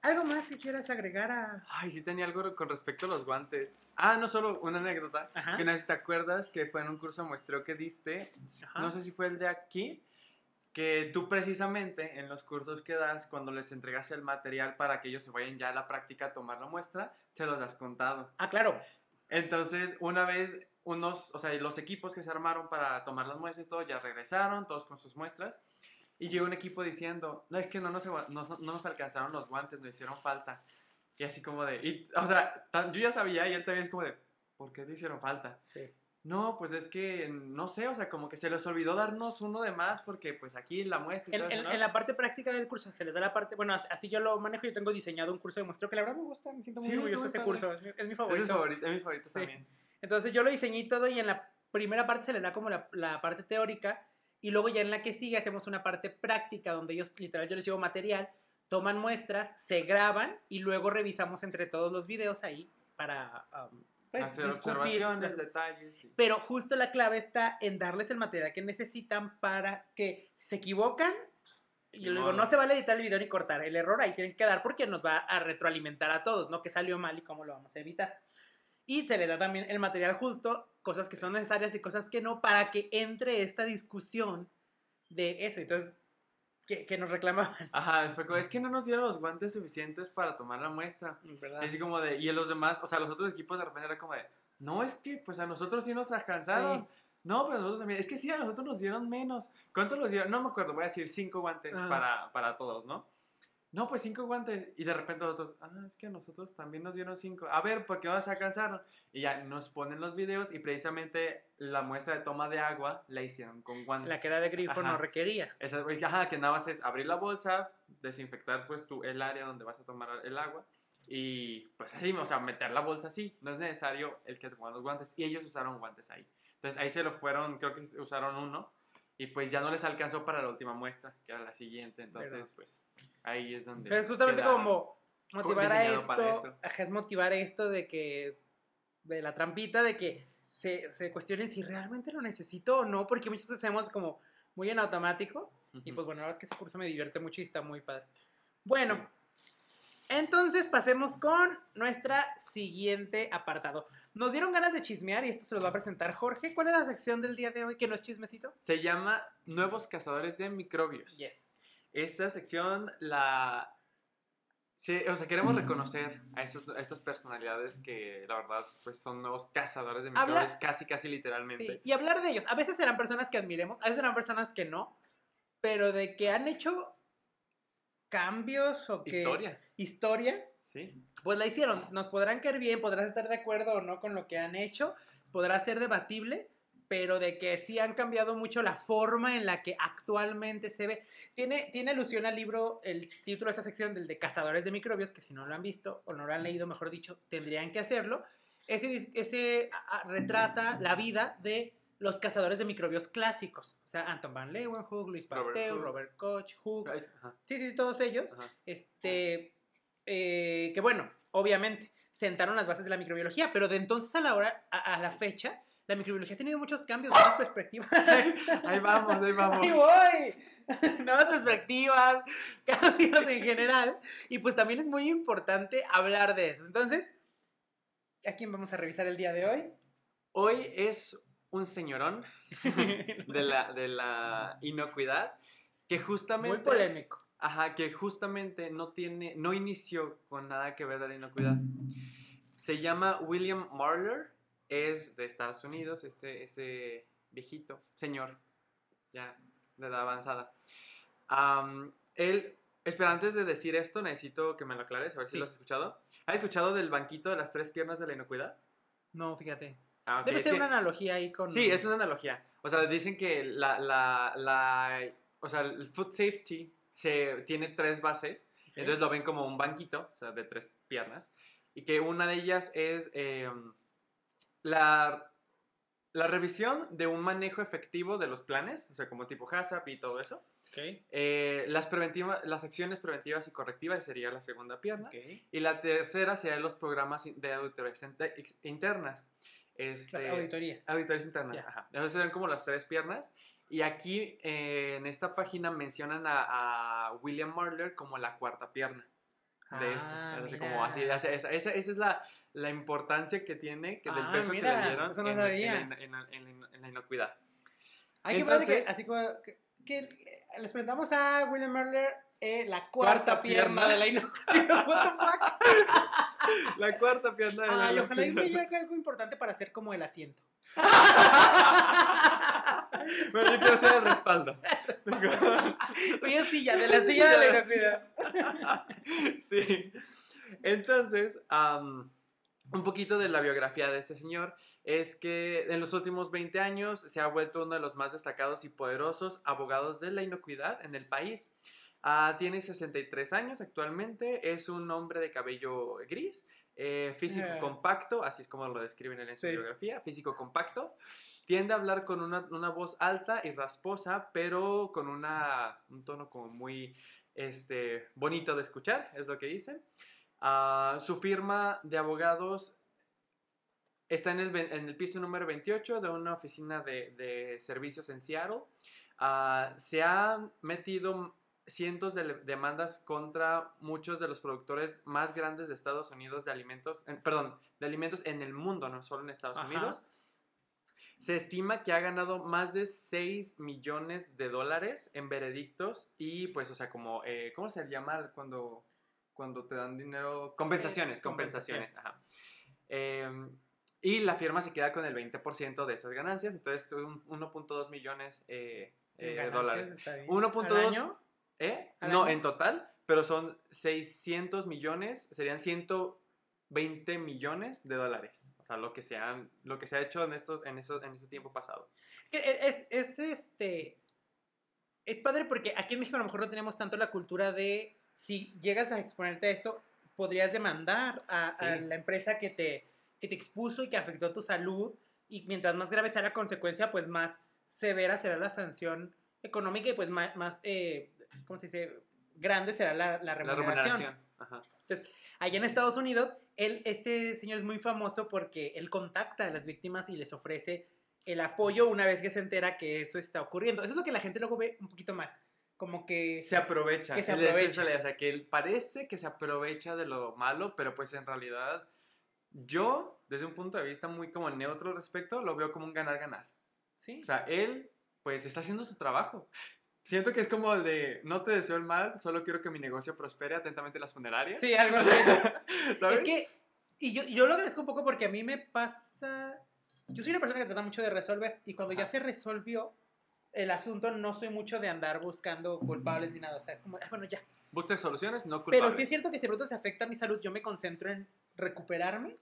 S1: ¿algo más que quieras agregar a.?
S2: Ay, sí tenía algo con respecto a los guantes. Ah, no solo una anécdota.
S1: Ajá.
S2: Que no sé si te acuerdas que fue en un curso muestreo que diste.
S1: Ajá.
S2: No sé si fue el de aquí. Que tú precisamente en los cursos que das, cuando les entregas el material para que ellos se vayan ya a la práctica a tomar la muestra, se los has contado.
S1: Ah, claro.
S2: Entonces, una vez unos, o sea, los equipos que se armaron para tomar las muestras y todo, ya regresaron, todos con sus muestras. Y llegó un equipo diciendo, no, es que no nos, no, no nos alcanzaron los guantes, nos hicieron falta. Y así como de, y, o sea, tan- yo ya sabía y él también es como de, ¿por qué te hicieron falta?
S1: Sí.
S2: No, pues es que, no sé, o sea, como que se les olvidó darnos uno de más porque pues aquí la muestra y
S1: En,
S2: todo eso, ¿no?
S1: en la parte práctica del curso se les da la parte, bueno, as- así yo lo manejo, yo tengo diseñado un curso de muestreo que la verdad me gusta, me siento muy
S2: Sí,
S1: orgulloso de este
S2: muy
S1: curso, es mi, es mi
S2: Es, mi
S1: favorito.
S2: favorito, es mi favorito
S1: Sí.
S2: también.
S1: Entonces yo lo diseñé todo y en la primera parte se les da como la, la parte teórica y luego ya en la que sigue hacemos una parte práctica donde ellos, literal, yo les llevo material, toman muestras, se graban y luego revisamos entre todos los videos ahí para um, pues,
S2: Hacer
S1: discutir.
S2: observaciones, detalles. y-
S1: Pero justo la clave está en darles el material que necesitan para que se equivocan. Y yo le digo, no se vale editar el video ni cortar. El error ahí tiene que quedar porque nos va a retroalimentar a todos, ¿no? Que salió mal y cómo lo vamos a evitar. Y se le da también el material justo, cosas que son necesarias y cosas que no, para que entre esta discusión de eso. Entonces, que, que nos reclamaban.
S2: Ajá, fue como, es que no nos dieron los guantes suficientes para tomar la muestra.
S1: ¿verdad?
S2: Y así como de, y los demás, o sea, los otros equipos de repente era como de, no, es que pues a nosotros sí nos alcanzaron.
S1: Sí.
S2: No, pero nosotros también, es que sí, a nosotros nos dieron menos. ¿Cuánto nos dieron? No me acuerdo, voy a decir cinco guantes
S1: Ah.
S2: para, para todos, ¿no? No, pues cinco guantes. Y de repente los otros, ah, es que a nosotros también nos dieron cinco. A ver, ¿por qué vas a alcanzar? Y ya nos ponen los videos y precisamente la muestra de toma de agua la hicieron con guantes.
S1: La que era de grifo no requería.
S2: Esa, ajá, que nada más es abrir la bolsa, desinfectar pues tu, el área donde vas a tomar el agua y pues así, o sea, meter la bolsa así. No es necesario el que te pongan los guantes y ellos usaron guantes ahí. Entonces ahí se lo fueron, creo que usaron uno y pues ya no les alcanzó para la última muestra, que era la siguiente. Entonces
S1: Verdad.
S2: pues ahí es donde...
S1: Pero es justamente como motivar a esto, es motivar esto de que, de la trampita, de que se, se cuestionen si realmente lo necesito o no, porque muchas veces hacemos como muy en automático, y pues bueno, la verdad es que ese curso me divierte mucho y está muy padre. Bueno, entonces pasemos con nuestra siguiente apartado. Nos dieron ganas de chismear y esto se los va a presentar Jorge. ¿Cuál es la sección del día de hoy que no es chismecito?
S2: Se llama Nuevos Cazadores de Microbios.
S1: Yes.
S2: Esta sección la... Sí, o sea, queremos reconocer a, esos- a estas personalidades que la verdad pues son nuevos cazadores de
S1: Habla-
S2: microbios, casi casi literalmente.
S1: Sí, y hablar de ellos. A veces serán personas que admiremos, a veces serán personas que no, pero de que han hecho cambios o que...
S2: Historia,
S1: Historia,
S2: sí.
S1: pues la hicieron. Nos podrán caer bien, podrás estar de acuerdo o no con lo que han hecho, podrá ser debatible, pero de que sí han cambiado mucho la forma en la que actualmente se ve. Tiene, tiene alusión al libro, el título de esta sección del de Cazadores de Microbios, que si no lo han visto o no lo han leído, mejor dicho, tendrían que hacerlo. Ese, ese a- a- retrata la vida de los cazadores de microbios clásicos. O sea, Anton van Leeuwenhoek, Luis
S2: Robert
S1: Pasteur,
S2: Hooke.
S1: Robert Koch, Hooke.
S2: Ay, ajá,
S1: Sí, sí, todos ellos
S2: ajá.
S1: este, eh, que bueno, obviamente sentaron las bases de la microbiología, pero de entonces a la hora, a, a la fecha, la microbiología ha tenido muchos cambios, nuevas perspectivas.
S2: Ahí vamos, ahí vamos.
S1: ¡Ahí voy! nuevas perspectivas, cambios en general, y pues también es muy importante hablar de eso. Entonces, ¿a quién vamos a revisar el día de hoy?
S2: Hoy es un señorón de la, de la inocuidad que justamente...
S1: Muy polémico.
S2: Ajá, que justamente no tiene, no inició con nada que ver de la inocuidad. Se llama William Marler, es de Estados Unidos, este, ese viejito, señor, ya de edad avanzada. Am, él espera, antes de decir esto, necesito que me lo aclares, a ver si lo has escuchado. ¿Has escuchado del banquito de las tres piernas de la inocuidad?
S1: No, fíjate.
S2: Ah, ok,
S1: Debe
S2: es
S1: ser
S2: que-
S1: una analogía ahí con.
S2: Sí, es una analogía. O sea, dicen que la, la, la, o sea, el food safety se, tiene tres bases,
S1: Ok.
S2: entonces lo ven como un banquito, o sea, de tres piernas, y que una de ellas es eh, la, la revisión de un manejo efectivo de los planes, o sea, como tipo HACCP y todo eso.
S1: Ok,
S2: Eh, las, preventiva, las acciones preventivas y correctivas sería la segunda pierna.
S1: ok.
S2: Y la tercera serían los programas de auditorías internas.
S1: Las
S2: Este,
S1: auditorías.
S2: Auditorías internas,
S1: Ya.
S2: ajá. Esas serían como las tres piernas. Y aquí eh, en esta página mencionan a, a William Marler como la cuarta pierna de esto.
S1: Ah,
S2: Así
S1: mira.
S2: como así, esa, esa- esa- es la, la importancia que tiene, que del
S1: Ah,
S2: peso
S1: mira,
S2: que le dieron
S1: no
S2: en, en la- en en la- inocuidad.
S1: Ay, padre que,
S2: Entonces-
S1: así como, que, que, eh, les presentamos a William Merler eh, la cuarta,
S2: Cuarta
S1: pierna,
S2: pierna.
S1: de la inocuidad. What the fuck?
S2: La cuarta pierna de la
S1: Ay, ojalá y me
S2: inocuidad.
S1: algo importante para hacer como el asiento.
S2: Pero yo quiero ser el respaldo.
S1: Oye, silla, de la silla de la inocuidad.
S2: sí. Entonces, am, un poquito de la biografía de este señor es que en los últimos 20 años se ha vuelto uno de los más destacados y poderosos abogados de la inocuidad en el país. Ah, tiene 63 años actualmente, es un hombre de cabello gris, eh, físico
S1: Ah.
S2: compacto, así es como lo describen en su
S1: Sí.
S2: biografía, físico compacto. Tiende a hablar con una, una voz alta y rasposa, pero con una, un tono como muy este, bonito de escuchar, es lo que dicen. Ah, su firma de abogados está en el, en el piso número 28 de una oficina de, de servicios en Seattle. Ah, se han metido cientos de demandas contra muchos de los productores más grandes de Estados Unidos de alimentos, en- perdón, de alimentos en el mundo, no solo en Estados
S1: Ajá.
S2: Unidos. Se estima que ha ganado más de 6 millones de dólares en veredictos y pues, o sea, como, eh, ¿cómo se llama cuando, cuando te dan dinero? Compensaciones,
S1: Eh,
S2: compensaciones. ajá. Eh, y la firma se queda con el 20% de esas ganancias, entonces un 1.2 millones eh,
S1: En
S2: eh,
S1: ganancias
S2: dólares.
S1: está bien.
S2: 1.2
S1: ¿Al año?
S2: ¿Eh?
S1: ¿Al
S2: No,
S1: año?
S2: en total, pero son 600 millones, serían 120 millones de dólares. O sea, lo que se, han- lo que se ha hecho en, estos, en, esos, en ese tiempo pasado.
S1: Es, es este. Es padre porque aquí en México a lo mejor no tenemos tanto la cultura de si llegas a exponerte a esto, podrías demandar a, a
S2: Sí.
S1: la empresa que te, que te expuso y que afectó tu salud. Y mientras más grave sea la consecuencia, pues más severa será la sanción económica y pues más, más eh, ¿cómo se dice? Grande será la, la
S2: La
S1: remuneración.
S2: remuneración. Ajá.
S1: Allá en Estados Unidos, él, este señor es muy famoso porque él contacta a las víctimas y les ofrece el apoyo una vez que se entera que eso está ocurriendo. Eso es lo que la gente luego ve un poquito mal. Como que...
S2: Se aprovecha.
S1: Que se aprovecha.
S2: O sea, que él parece que se aprovecha de lo malo, pero pues en realidad yo, desde un punto de vista muy como neutro al respecto, lo veo como un ganar-ganar.
S1: Sí.
S2: O sea, él, pues, está haciendo su trabajo. Siento que es como el de, no te deseo el mal, solo quiero que mi negocio prospere atentamente las funerarias.
S1: sí, algo así.
S2: ¿Sabes?
S1: Es que... Y yo, yo lo agradezco un poco porque a mí me pasa... Yo soy una persona que trata mucho de resolver y cuando ya se resolvió el asunto, no soy mucho de andar buscando culpables ni nada. O sea, es como, "Ah, bueno, ya.
S2: Busca soluciones, no culpables.
S1: Pero sí es cierto que si pronto se afecta a mi salud, yo me concentro en recuperarme.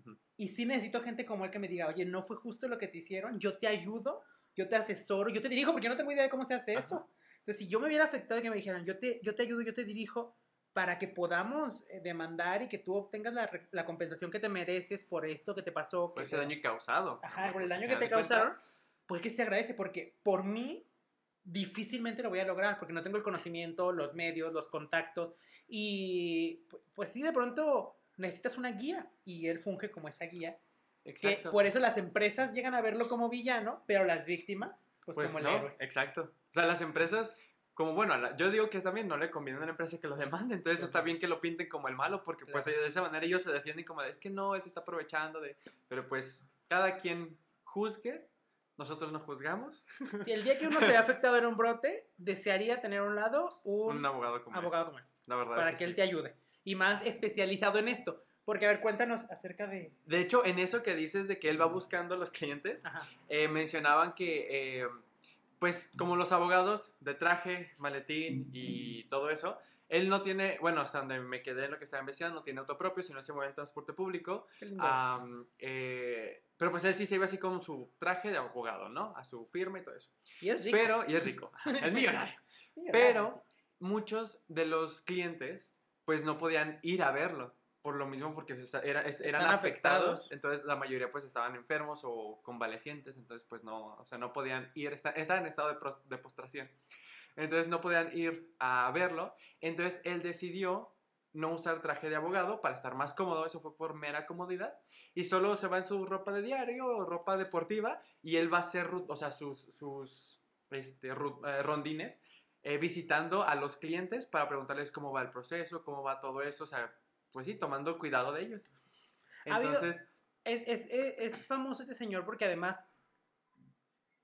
S2: Ujú.
S1: Y sí necesito gente como él que me diga, oye, no fue justo lo que te hicieron, yo te ayudo, yo te asesoro, yo te dirijo, porque yo no tengo idea de cómo se hace
S2: Ajá.
S1: eso. Entonces, si yo me hubiera afectado y que me dijeran, yo te, yo te ayudo, yo te dirijo, para que podamos eh, demandar y que tú obtengas la, la compensación que te mereces por esto que te pasó.
S2: Por ese
S1: te-
S2: daño causado.
S1: Ajá, por el
S2: Pues,
S1: daño que te causaron, pues que se agradece, porque por mí difícilmente lo voy a lograr, porque no tengo el conocimiento, los medios, los contactos, y pu- pues sí, de pronto necesitas una guía, y él funge como esa guía, que
S2: Exacto.
S1: por eso las empresas llegan a verlo como villano, pero las víctimas, pues,
S2: Pues
S1: como el
S2: no,
S1: héroe.
S2: exacto. O sea, las empresas, como bueno, yo digo que también no le conviene a una empresa que lo demande, entonces
S1: Claro.
S2: está bien que lo pinten como el malo, porque pues
S1: Claro.
S2: de esa manera ellos se defienden como de, es que no, él se está aprovechando de, pero pues cada quien juzgue, nosotros no juzgamos,
S1: Si el día que uno se ve afectado en un brote, desearía tener a un lado un,
S2: un abogado como él.
S1: abogado como él,
S2: La verdad
S1: para
S2: es
S1: que,
S2: que
S1: él
S2: sí.
S1: te ayude, y más especializado en esto. Porque, a ver, cuéntanos acerca de...
S2: De hecho, en eso que dices de que él va buscando a los clientes, eh, mencionaban que, eh, pues como los abogados de traje, maletín y todo eso, Él no tiene, bueno, hasta donde me quedé en lo que estaba investigando, no tiene auto propio, sino se mueve en transporte público.
S1: Qué lindo.
S2: Am, eh, pero pues él sí se iba así con su traje de abogado, ¿no? A su firma y todo eso.
S1: y es rico.
S2: Pero, y es rico, es millonario.
S1: Millonario,
S2: Pero muchos de los clientes pues no podían ir a verlo. Por lo mismo, porque pues, era- es- eran afectados,
S1: afectados.
S2: entonces la mayoría pues estaban enfermos o convalecientes, entonces pues no, o sea, no podían ir, esta- estaban en estado de, pros- de postración. Entonces no podían ir a verlo, entonces él decidió no usar traje de abogado para estar más cómodo, eso fue por mera comodidad, y solo se va en su ropa de diario o ropa deportiva, y él va a hacer, o sea, sus, sus este, eh, rondines eh, visitando a los clientes para preguntarles cómo va el proceso, cómo va todo eso, o sea, pues sí, tomando cuidado de ellos.
S1: Ha
S2: Entonces,
S1: Es, es, es, es famoso este señor porque además,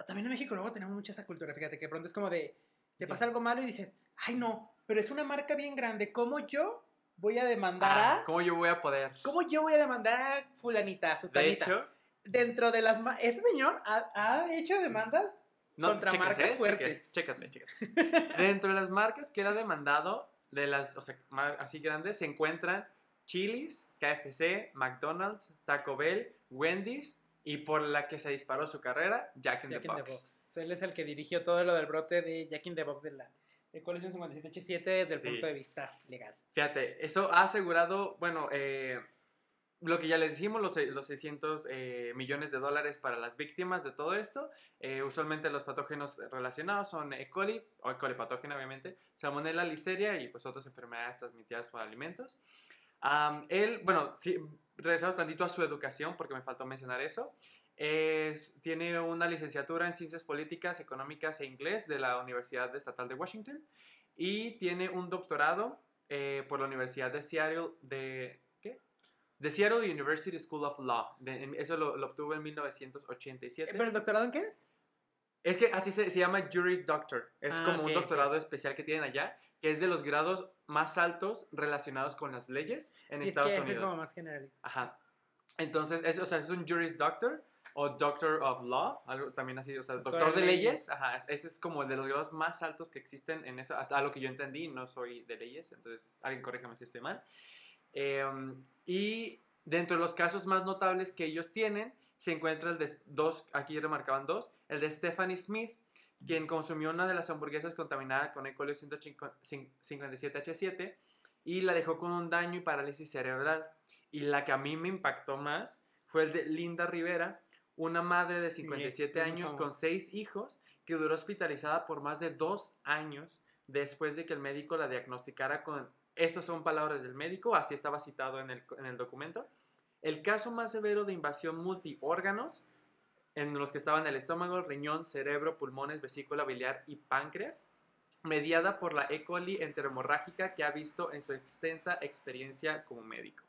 S1: también en México luego tenemos mucha esa cultura, fíjate, que de pronto es como de, te pasa algo malo y dices, ay no, pero es una marca bien grande, ¿cómo yo voy a demandar
S2: ah,
S1: a...
S2: ¿cómo yo voy a poder?
S1: ¿Cómo yo voy a demandar a fulanita, a
S2: De
S1: sutanita?
S2: hecho,
S1: Dentro de las... Este señor ha, ha hecho demandas
S2: no,
S1: Contra
S2: chéquense,
S1: marcas
S2: eh,
S1: fuertes.
S2: Chécate, chécate. Dentro de las marcas que era demandado, de las, o sea, así grandes, se encuentran Chili's, KFC, McDonald's, Taco Bell, Wendy's y por la que se disparó su carrera, Jack in
S1: Jack
S2: the
S1: in the
S2: Box.
S1: Box. Él es el que dirigió todo lo del brote de Jack in the Box de la de colección 57H7 desde el
S2: Sí.
S1: punto de vista legal.
S2: Fíjate, eso ha asegurado, bueno, eh, lo que ya les dijimos, los, los 600 eh, millones de dólares para las víctimas de todo esto. Eh, usualmente los patógenos relacionados son E. coli, o E. coli patógena obviamente, Salmonella, Listeria y pues otras enfermedades transmitidas por alimentos. Am, él, bueno, sí, regresamos tantito a su educación, porque me faltó mencionar eso. Es- tiene una licenciatura en Ciencias Políticas, Económicas e Inglés de la Universidad Estatal de Washington y tiene un doctorado eh, por la Universidad de Seattle de ¿qué? De Seattle University School of Law. De- eso lo, lo obtuvo en 1987.
S1: Eh, ¿Pero el doctorado en qué es?
S2: Es que así se, se llama Juris Doctor. Es
S1: Ah,
S2: como un doctorado especial que tienen allá, que es de los grados más altos relacionados con las leyes en
S1: Sí, es
S2: Estados
S1: que ese es
S2: Unidos.
S1: como más general.
S2: Ajá. Entonces, es, o sea, es un Juris Doctor o Doctor of Law, algo también así, o sea,
S1: Doctor
S2: doctor,
S1: de
S2: leyes.
S1: leyes.
S2: Ajá, es- ese es como de los grados más altos que existen en eso, hasta a lo que yo entendí, no soy de leyes, entonces alguien corríjame si estoy mal. Em, y dentro de los casos más notables que ellos tienen, se encuentra el de dos, aquí remarcaban dos, el de Stephanie Smith, quien consumió una de las hamburguesas contaminada con E. coli 157H7 y la dejó con un daño y parálisis cerebral. Y la que a mí me impactó más fue el de Linda Rivera, una madre de 57
S1: muy
S2: años con seis hijos que duró hospitalizada por más de dos años después de que el médico la diagnosticara con... Estas son palabras del médico, así estaba citado en el, en el documento. El caso más severo de invasión multiórganos, en los que estaban el estómago, riñón, cerebro, pulmones, vesícula biliar y páncreas, mediada por la E. coli enteromorrágica que ha visto en su extensa experiencia como médico.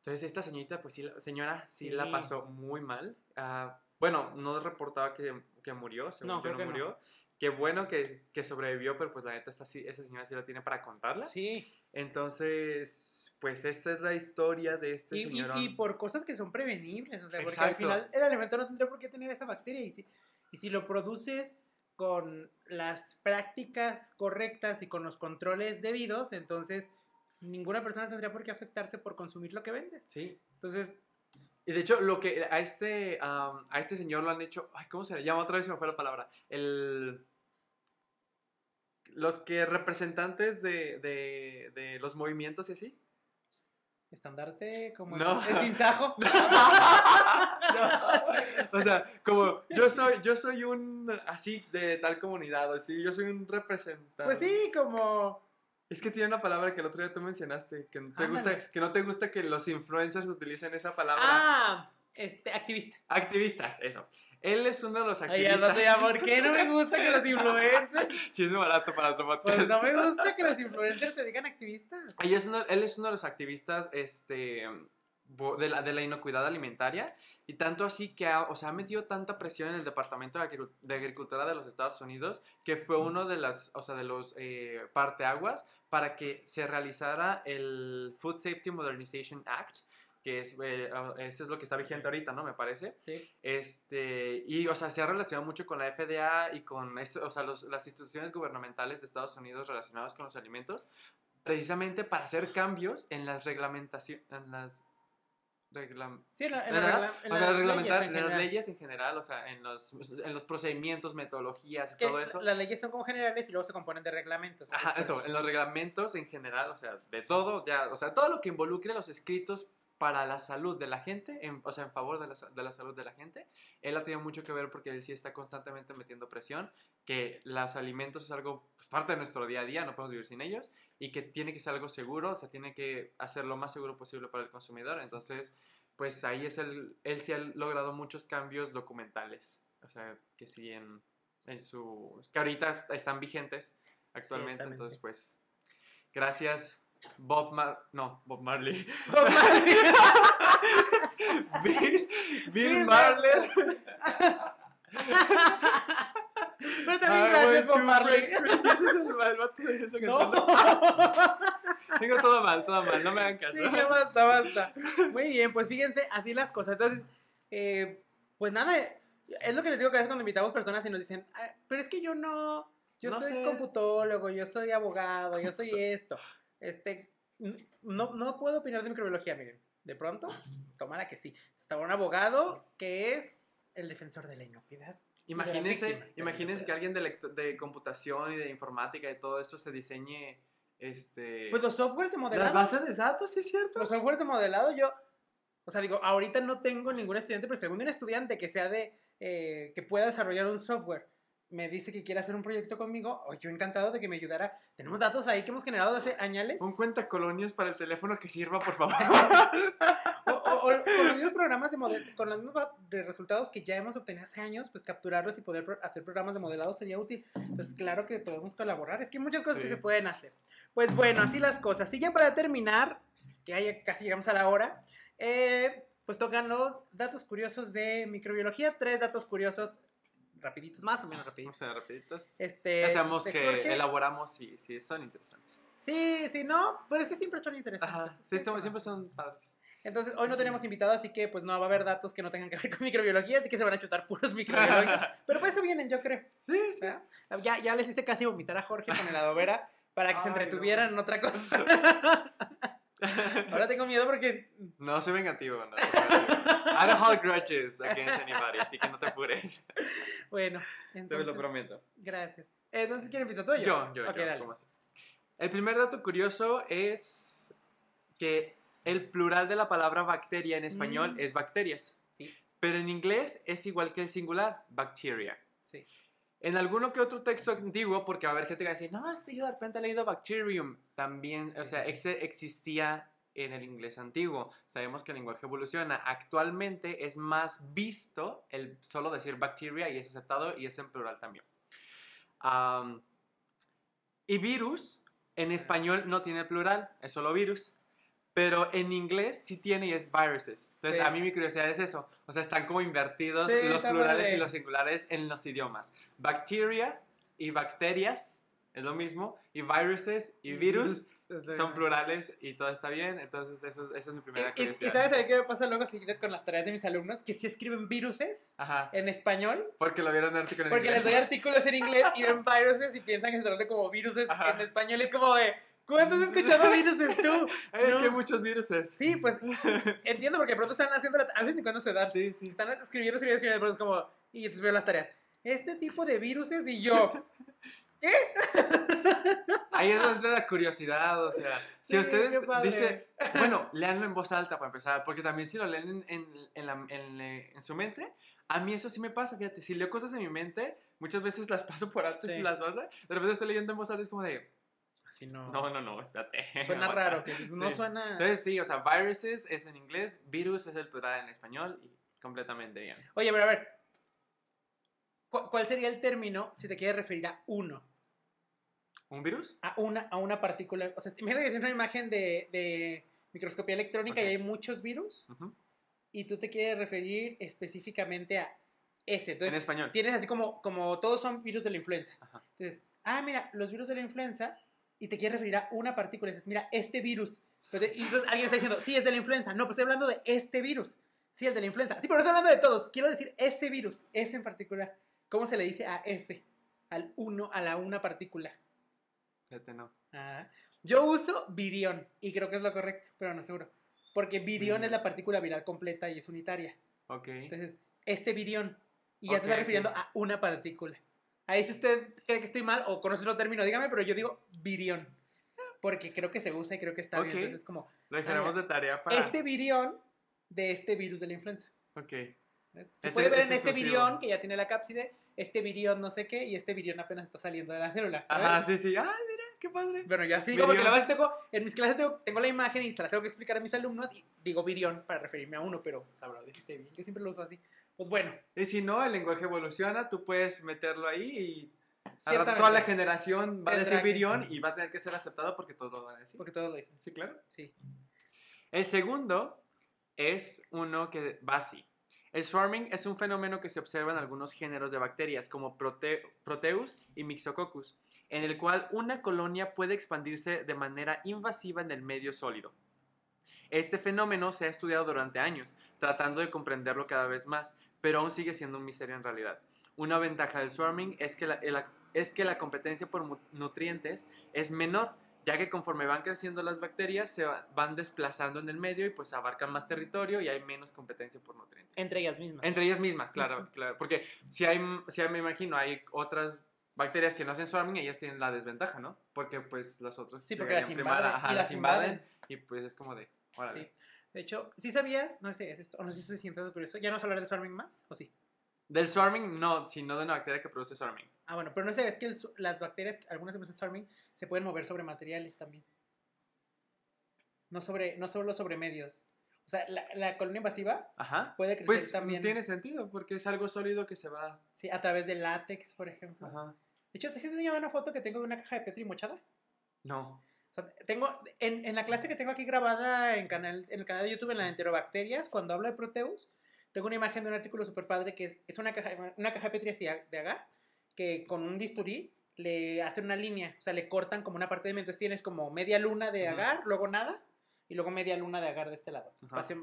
S2: Entonces esta señorita, pues sí, la- señora, sí, la
S1: Sí.
S2: pasó muy mal. Ah, bueno, no reportaba que, que murió, según
S1: No,
S2: yo no
S1: que no.
S2: murió. Qué bueno que, que sobrevivió, pero pues la neta, esta, esa señora sí la tiene para contarla.
S1: Sí.
S2: Entonces, pues esta es la historia de este
S1: Y,
S2: señor.
S1: y por cosas que son prevenibles, o sea, porque
S2: Exacto.
S1: al final el alimento no tendría por qué tener esa bacteria y si, y si lo produces con las prácticas correctas y con los controles debidos, entonces ninguna persona tendría por qué afectarse por consumir lo que vendes.
S2: Sí.
S1: Entonces,
S2: Y de hecho, lo que a este, am, a este señor lo han hecho. Ay, ¿cómo se llama? Otra vez se me fue la palabra. El. Los que representantes de, de, de los movimientos y así.
S1: Estandarte como
S2: No.
S1: el sinsajo.
S2: No. O sea, como yo soy, yo soy un así de tal comunidad, así, yo soy un representante.
S1: Pues sí, como
S2: Es que tiene una palabra que el otro día tú mencionaste, que no te, gusta, que no te gusta que los influencers utilicen esa palabra.
S1: ah, este activista.
S2: Activistas, eso. Él es uno de los
S1: Ay,
S2: activistas.
S1: sé, ya, ¿por qué no me gusta que los influencers?
S2: Chisme barato para otro podcast.
S1: Pues no me gusta que los influencers se digan activistas.
S2: Él es uno, él es uno de los activistas este, de, la, de la inocuidad alimentaria y tanto así que ha, o sea, ha metido tanta presión en el Departamento de Agricultura de los Estados Unidos que fue uno de, las, o sea, de los eh, parteaguas para que se realizara el Food Safety Modernization Act que es, eh, ah, este es lo que está vigente ahorita, ¿no? Me parece.
S1: Sí.
S2: Este, y, o sea, se ha relacionado mucho con la FDA y con esto, o sea, los- las instituciones gubernamentales de Estados Unidos relacionadas con los alimentos, precisamente para hacer cambios en las reglamentaciones, en las reglam-
S1: Sí, en, la- en la regla- en
S2: o sea,
S1: las
S2: reglamentar
S1: leyes en
S2: en las
S1: general.
S2: leyes en general, o sea, en los, en los procedimientos, metodologías,
S1: Es que
S2: todo eso.
S1: las leyes son como generales y luego se componen de reglamentos.
S2: Ajá, eso, en los reglamentos en general, o sea, de todo, ya, o sea, todo lo que involucre los escritos para la salud de la gente, en- o sea, en favor de la, de la salud de la gente, él ha tenido mucho que ver porque él sí está constantemente metiendo presión, que los alimentos es algo, pues, parte de nuestro día a día, no podemos vivir sin ellos, y que tiene que ser algo seguro, o sea, tiene que hacer lo más seguro posible para el consumidor, entonces, pues ahí es el, él sí ha logrado muchos cambios documentales, o sea, que sí en, en su, que ahorita est- están vigentes actualmente,
S1: Ciertamente.
S2: entonces, pues, gracias. Bob Mar... No, Bob Marley. Bill, Bill
S1: Bill
S2: Marler.
S1: Pero también
S2: I
S1: gracias, Bob Marley.
S2: ese es el, el vato de eso
S1: No.
S2: Tengo todo mal, todo mal, no me hagan caso.
S1: Sí, ya basta, basta. Muy bien, pues fíjense, así las cosas. Entonces, eh, pues nada, es lo que les digo que a veces cuando invitamos personas y nos dicen, "Ah, pero es que yo no, yo
S2: No
S1: soy
S2: sé".
S1: computólogo, yo soy abogado, yo soy esto. Este, no, no puedo opinar de microbiología, miren. De pronto, tomara que sí. Estaba un abogado que es el defensor de la inocuidad.
S2: Imagínense, imagínense que alguien de, de computación y de informática y todo eso se diseñe este
S1: Pues los softwares de modelado.
S2: las bases de datos, ¿sí es cierto?
S1: Los softwares de modelado, yo, o sea, digo, ahorita no tengo ningún estudiante, pero si algún estudiante que sea de, eh, que pueda desarrollar un software, me dice que quiere hacer un proyecto conmigo, o yo encantado de que me ayudara. Tenemos datos ahí que hemos generado hace añales,
S2: Un cuenta colonios para el teléfono que sirva, por favor.
S1: o, o- o con los mismos programas de model, con los mismos de resultados que ya hemos obtenido hace años, pues capturarlos y poder pro- hacer programas de modelado sería útil. Entonces, claro que podemos colaborar, es que hay muchas cosas que
S2: Sí.
S1: se pueden hacer. Pues bueno, así las cosas. Y ya para terminar, que ya casi llegamos a la hora, eh, pues tocan los datos curiosos de microbiología, tres datos curiosos rapiditos, más o menos
S2: o
S1: rapiditos.
S2: sea, rapiditos.
S1: Este,
S2: Ya sabemos
S1: de
S2: que
S1: Jorge.
S2: elaboramos si, si son interesantes.
S1: Sí, sí, no, pero es que siempre son interesantes.
S2: Ajá, sí, estamos- siempre son padres.
S1: Entonces, hoy no tenemos invitado, así que pues no va a haber datos que no tengan que ver con microbiología, así que se van a chutar puros microbiólogos. Pero pues eso vienen, yo creo.
S2: Sí, sí.
S1: ¿verdad? Ya, ya les hice casi vomitar a Jorge con el adobera para que se
S2: Ay, no.
S1: entretuvieran en otra cosa. Ahora tengo miedo porque
S2: No soy vengativo, no. soy vengativo. I don't hold grudges against anybody, así que no te apures.
S1: Bueno,
S2: Te
S1: entonces,
S2: lo prometo.
S1: gracias. Entonces, ¿quién empieza tú o yo?
S2: Yo, yo,
S1: Ok,
S2: yo,
S1: dale.
S2: ¿cómo así? El primer dato curioso es que el plural de la palabra bacteria en español
S1: Mm.
S2: es bacterias.
S1: Sí.
S2: Pero en inglés es igual que el singular, bacteria. En alguno que otro texto antiguo, porque va a haber gente que va a decir, no, es que yo de repente he leído bacterium. También, o sea, ex- existía en el inglés antiguo. Sabemos que el lenguaje evoluciona. Actualmente es más visto el solo decir bacteria y es aceptado y es en plural también. Am, y virus, en español no tiene plural, es solo virus. Pero en inglés sí tiene y es viruses. Entonces,
S1: Sí.
S2: a mí mi curiosidad es eso. O sea, están como invertidos
S1: Sí,
S2: los plurales y los singulares en los idiomas. Bacteria y bacterias es lo mismo. Y viruses y virus son plurales y todo está bien. Entonces, eso, eso es mi
S1: Y,
S2: primera
S1: y- y
S2: curiosidad.
S1: sabes a qué me pasa luego seguido con las tareas de mis alumnos? Que si escriben viruses
S2: Ajá.
S1: en español,
S2: Porque lo vieron en artículo en
S1: porque les
S2: inglés.
S1: doy artículos en inglés y ven viruses y piensan que se traduce como viruses
S2: Ajá.
S1: en español. Es como de, ¿cuánto has escuchado viruses tú?
S2: Es
S1: No.
S2: que hay muchos viruses.
S1: Sí, pues entiendo porque de pronto están haciendo la, a veces ni cuándo se da.
S2: Sí, sí.
S1: Están escribiendo, escribiendo, escribiendo, de pronto es como, y entonces veo las tareas. Este tipo de viruses y yo, ¿qué?
S2: Ahí es donde entra la curiosidad, o sea, si
S1: Sí,
S2: ustedes dicen, bueno, léanlo en voz alta para empezar, porque también si lo leen en, en, en la- en, eh, en su mente, a mí eso sí me pasa, fíjate, si leo cosas en mi mente, muchas veces las paso por alto
S1: Sí.
S2: y las pasa, de repente estoy leyendo en voz alta y es como de,
S1: No.
S2: no, no, no, espérate.
S1: Suena
S2: aguanta".
S1: raro, que no
S2: Sí.
S1: suena...
S2: Entonces sí, o sea, viruses es en inglés, virus es el plural en español y completamente bien.
S1: Oye, pero a ver, ¿cu- ¿cuál sería el término si te quieres referir a uno?
S2: ¿Un virus?
S1: A una, a una partícula. O sea, imagínate que tienes una imagen de, de microscopía electrónica
S2: Ok.
S1: y hay muchos virus
S2: Ujú.
S1: y tú te quieres referir específicamente a ese.
S2: En
S1: Entonces,
S2: español.
S1: tienes así como, como todos son virus de la influenza.
S2: Ajá.
S1: Entonces, ah, mira, los virus de la influenza y te quieres referir a una partícula. Y dices, mira, este virus. Entonces, y entonces alguien está diciendo, sí, es de la influenza. No, pues estoy hablando de este virus. Sí, el de la influenza. Sí, pero no estoy hablando de todos. Quiero decir ese virus, ese en particular. ¿Cómo se le dice a ese? Al uno, a la una partícula.
S2: Fíjate, no.
S1: Ah, yo uso virión y creo que es lo correcto, pero no seguro. Porque virión
S2: Mm.
S1: es la partícula viral completa y es unitaria.
S2: Ok.
S1: Entonces, este virión. Y ya te está
S2: ok.
S1: refiriendo a una partícula. Ahí si usted cree que estoy mal o conoce otro término, dígame, pero yo digo virión. Porque creo que se usa y creo que está bien.
S2: Ok.
S1: Entonces es como,
S2: Lo dejaremos de tarea para.
S1: este virión de este virus de la influenza.
S2: Ok.
S1: Se
S2: Este-
S1: puede ver en
S2: este
S1: este
S2: exclusivo.
S1: virión que ya tiene la cápside, este virión no sé qué, y este virión apenas está saliendo de la célula. ¿sabes?
S2: Ajá, sí, sí. Ah, mira, qué padre.
S1: Bueno, yo así como que
S2: Virión.
S1: la base tengo, en mis clases tengo, tengo la imagen y se las tengo que explicar a mis alumnos y digo virión para referirme a uno, pero sabrá, dijiste bien, yo siempre lo uso así. Pues bueno,
S2: Y si no, el lenguaje evoluciona, tú puedes meterlo ahí y toda la generación va a decir virión y va a tener que ser aceptado porque todos lo van a decir.
S1: porque todos lo dicen.
S2: Sí, claro.
S1: Sí.
S2: El segundo es uno que va así. El swarming es un fenómeno que se observa en algunos géneros de bacterias como Prote- Proteus y Mixococcus, en el cual una colonia puede expandirse de manera invasiva en el medio sólido. Este fenómeno se ha estudiado durante años, tratando de comprenderlo cada vez más, pero aún sigue siendo un misterio en realidad. Una ventaja del swarming es que la, el- es que la competencia por nutrientes es menor, ya que conforme van creciendo las bacterias se va- van desplazando en el medio y pues abarcan más territorio y hay menos competencia por nutrientes.
S1: Entre ellas mismas.
S2: Entre ellas mismas, claro, claro. Porque si hay, si hay, me imagino, hay otras bacterias que no hacen swarming, ellas tienen la desventaja, ¿no? Porque pues las otras
S1: Sí, porque las invaden,
S2: ajá,
S1: y
S2: las
S1: las
S2: invaden,
S1: invaden.
S2: y pues es como de, órale.
S1: Sí. De hecho, si sabías, no sé, es esto, o no sé si siempre por eso, ¿ya no vamos a hablar de swarming más? ¿O sí?
S2: Del swarming no, sino de una bacteria que produce swarming.
S1: Ah, bueno, pero no sabes que el las bacterias, algunas de swarming, se pueden mover sobre materiales también. No sobre, no solo sobre medios. O sea, la, la colonia invasiva
S2: Ajá.
S1: puede crecer
S2: Pues
S1: también
S2: tiene sentido, porque es algo sólido que se va.
S1: sí, a través del látex, por ejemplo.
S2: Ajá.
S1: De hecho, ¿te has enseñado una foto que tengo de una caja de Petri mochada?
S2: No.
S1: O sea, tengo, en, en la clase que tengo aquí grabada en, canal, en el canal de YouTube, en la de enterobacterias, cuando hablo de Proteus, tengo una imagen de un artículo súper padre que es, es una, caja, una caja Petri así de agar, que con un bisturí le hacen una línea, o sea, le cortan como una parte de. Entonces tienes como media luna de agar, luego nada, y luego media luna de agar de este lado. Entonces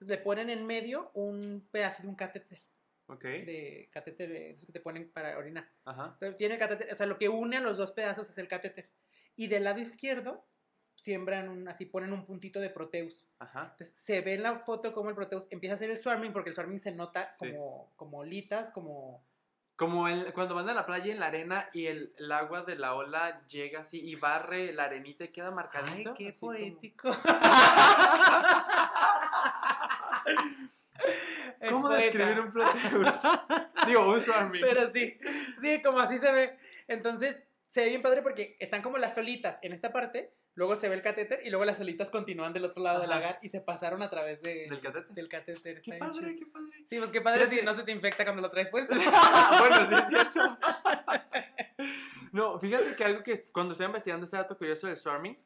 S1: le ponen en medio un pedazo de un catéter,
S2: Ok.
S1: de catéter que te ponen para orinar.
S2: Ajá.
S1: Entonces, tiene el catéter, o sea, lo que une a los dos pedazos es el catéter. Y del lado izquierdo siembran un, así ponen un puntito de Proteus.
S2: Ajá.
S1: Entonces se ve en la foto como el Proteus empieza a hacer el swarming porque el swarming se nota
S2: Sí.
S1: como, como olitas, como...
S2: Como el- cuando van a la playa en la arena y el, el agua de la ola llega así y barre la arenita y queda
S1: ¡Ay,
S2: marcadito.
S1: qué
S2: así como-
S1: poético!
S2: ¿Cómo
S1: poeta.
S2: describir un Proteus? Digo, un swarming.
S1: Pero sí, sí, como así se ve. Entonces, se ve bien padre porque están como las solitas en esta parte, luego se ve el catéter y luego las solitas continúan del otro lado del
S2: Ajá.
S1: agar y se pasaron a través de,
S2: ¿Del catéter?
S1: del catéter.
S2: Qué padre,
S1: chido.
S2: qué padre.
S1: Sí, pues qué padre si no se te infecta cuando lo traes puesto.
S2: bueno, sí es cierto. no, fíjate que algo que cuando estoy investigando este dato curioso del swarming,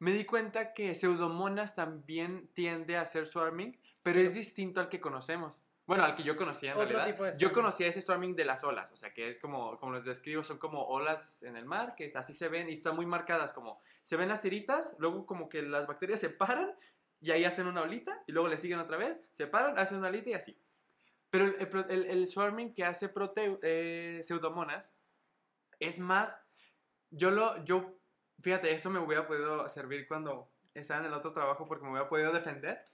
S2: me di cuenta que Pseudomonas también tiende a hacer swarming, pero es distinto al que conocemos. Bueno, al que yo conocía en
S1: Otro
S2: realidad. Yo
S1: swarming.
S2: conocía ese swarming de las olas, o sea, que es como, como les describo, son como olas en el mar, que es- así se ven y están muy marcadas, como se ven las tiritas, luego como que las bacterias se paran y ahí hacen una olita y luego le siguen otra vez, se paran, hacen una olita y así. Pero el, el el- swarming que hace proteu, eh, Pseudomonas es más, yo lo, yo, fíjate, eso me hubiera podido servir cuando estaba en el otro trabajo porque me hubiera podido defender.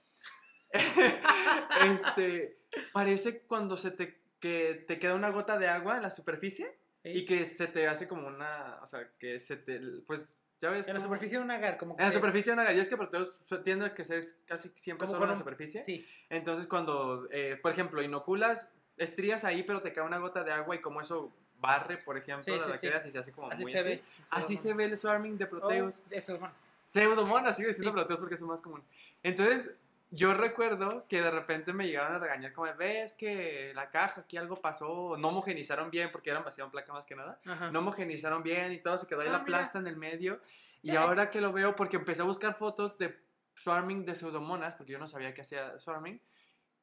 S2: este, parece cuando se te, que te queda una gota de agua en la superficie y que se te hace como una, o sea, que se te, pues, ya ves.
S1: En la superficie de un agar, como que
S2: En la
S1: se-
S2: superficie de una gallina, es que Proteus tiende a que ser casi siempre solo en la
S1: un-
S2: superficie.
S1: Sí,
S2: Entonces, cuando, eh, por ejemplo, inoculas estrías ahí, pero te cae una gota de agua y como eso barre, por ejemplo,
S1: Sí,
S2: las
S1: sí,
S2: bacterias y se hace como
S1: así
S2: muy
S1: se ve.
S2: Así se ve el swarming de Proteus.
S1: Oh, eso, bueno.
S2: Pseudomonas, sigo diciendo
S1: Sí.
S2: Proteus porque es más común. Entonces, yo recuerdo que de repente me llegaron a regañar como, ves que la caja aquí algo pasó, no homogenizaron bien porque eran vacío en placa más que nada
S1: Ajá.
S2: no homogenizaron bien y todo, se quedó ahí
S1: Ah,
S2: la
S1: mira.
S2: plasta en el medio.
S1: Sí.
S2: Y ahora que lo veo, porque empecé a buscar fotos de swarming de pseudomonas, porque yo no sabía que hacía swarming,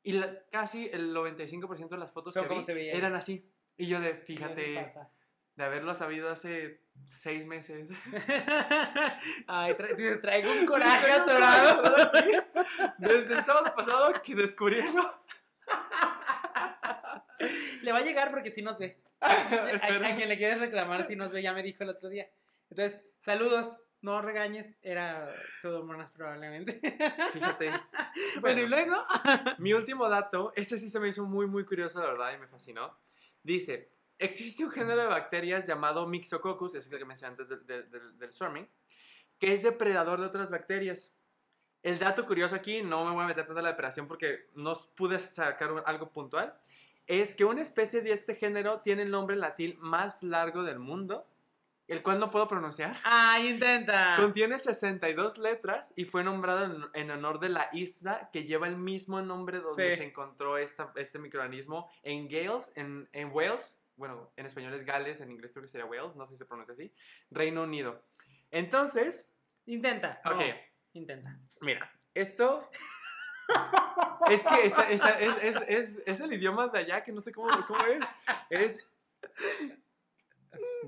S2: y la- casi el 95% de las fotos que vi eran así. Y yo de,
S1: ¿Qué les
S2: fíjate,
S1: pasa?
S2: De haberlo sabido hace seis meses.
S1: Ay, tra- traigo un coraje atorado.
S2: Desde el sábado pasado que descubrí eso.
S1: Le va a llegar porque sí nos ve. A, a quien le quieres reclamar si nos ve, ya me dijo el otro día. Entonces, saludos, no regañes, era Pseudomonas probablemente.
S2: Fíjate.
S1: bueno, y luego.
S2: Mi último dato, este sí se me hizo muy, muy curioso, la verdad, y me fascinó. Dice, existe un género de bacterias llamado Mixococcus, es el que mencioné antes del, del, del- swarming, que es depredador de otras bacterias. El dato curioso aquí, no me voy a meter tanto en la depredación porque no pude sacar algo puntual, es que una especie de este género tiene el nombre latín más largo del mundo, el cual no puedo pronunciar.
S1: ¡Ay, intenta!
S2: Contiene 62 letras y fue nombrado en, en honor de la isla que lleva el mismo nombre donde
S1: Sí.
S2: se encontró esta, este microorganismo en Gales, en, en Wales. Bueno, en español es Gales, en inglés creo que sería Wales, no sé si se pronuncia así. Reino Unido. Entonces,
S1: Intenta. no,
S2: ok,
S1: intenta.
S2: mira, esto. es que esta- esta- es, es- es- es el idioma de allá que no sé cómo, cómo es. Es.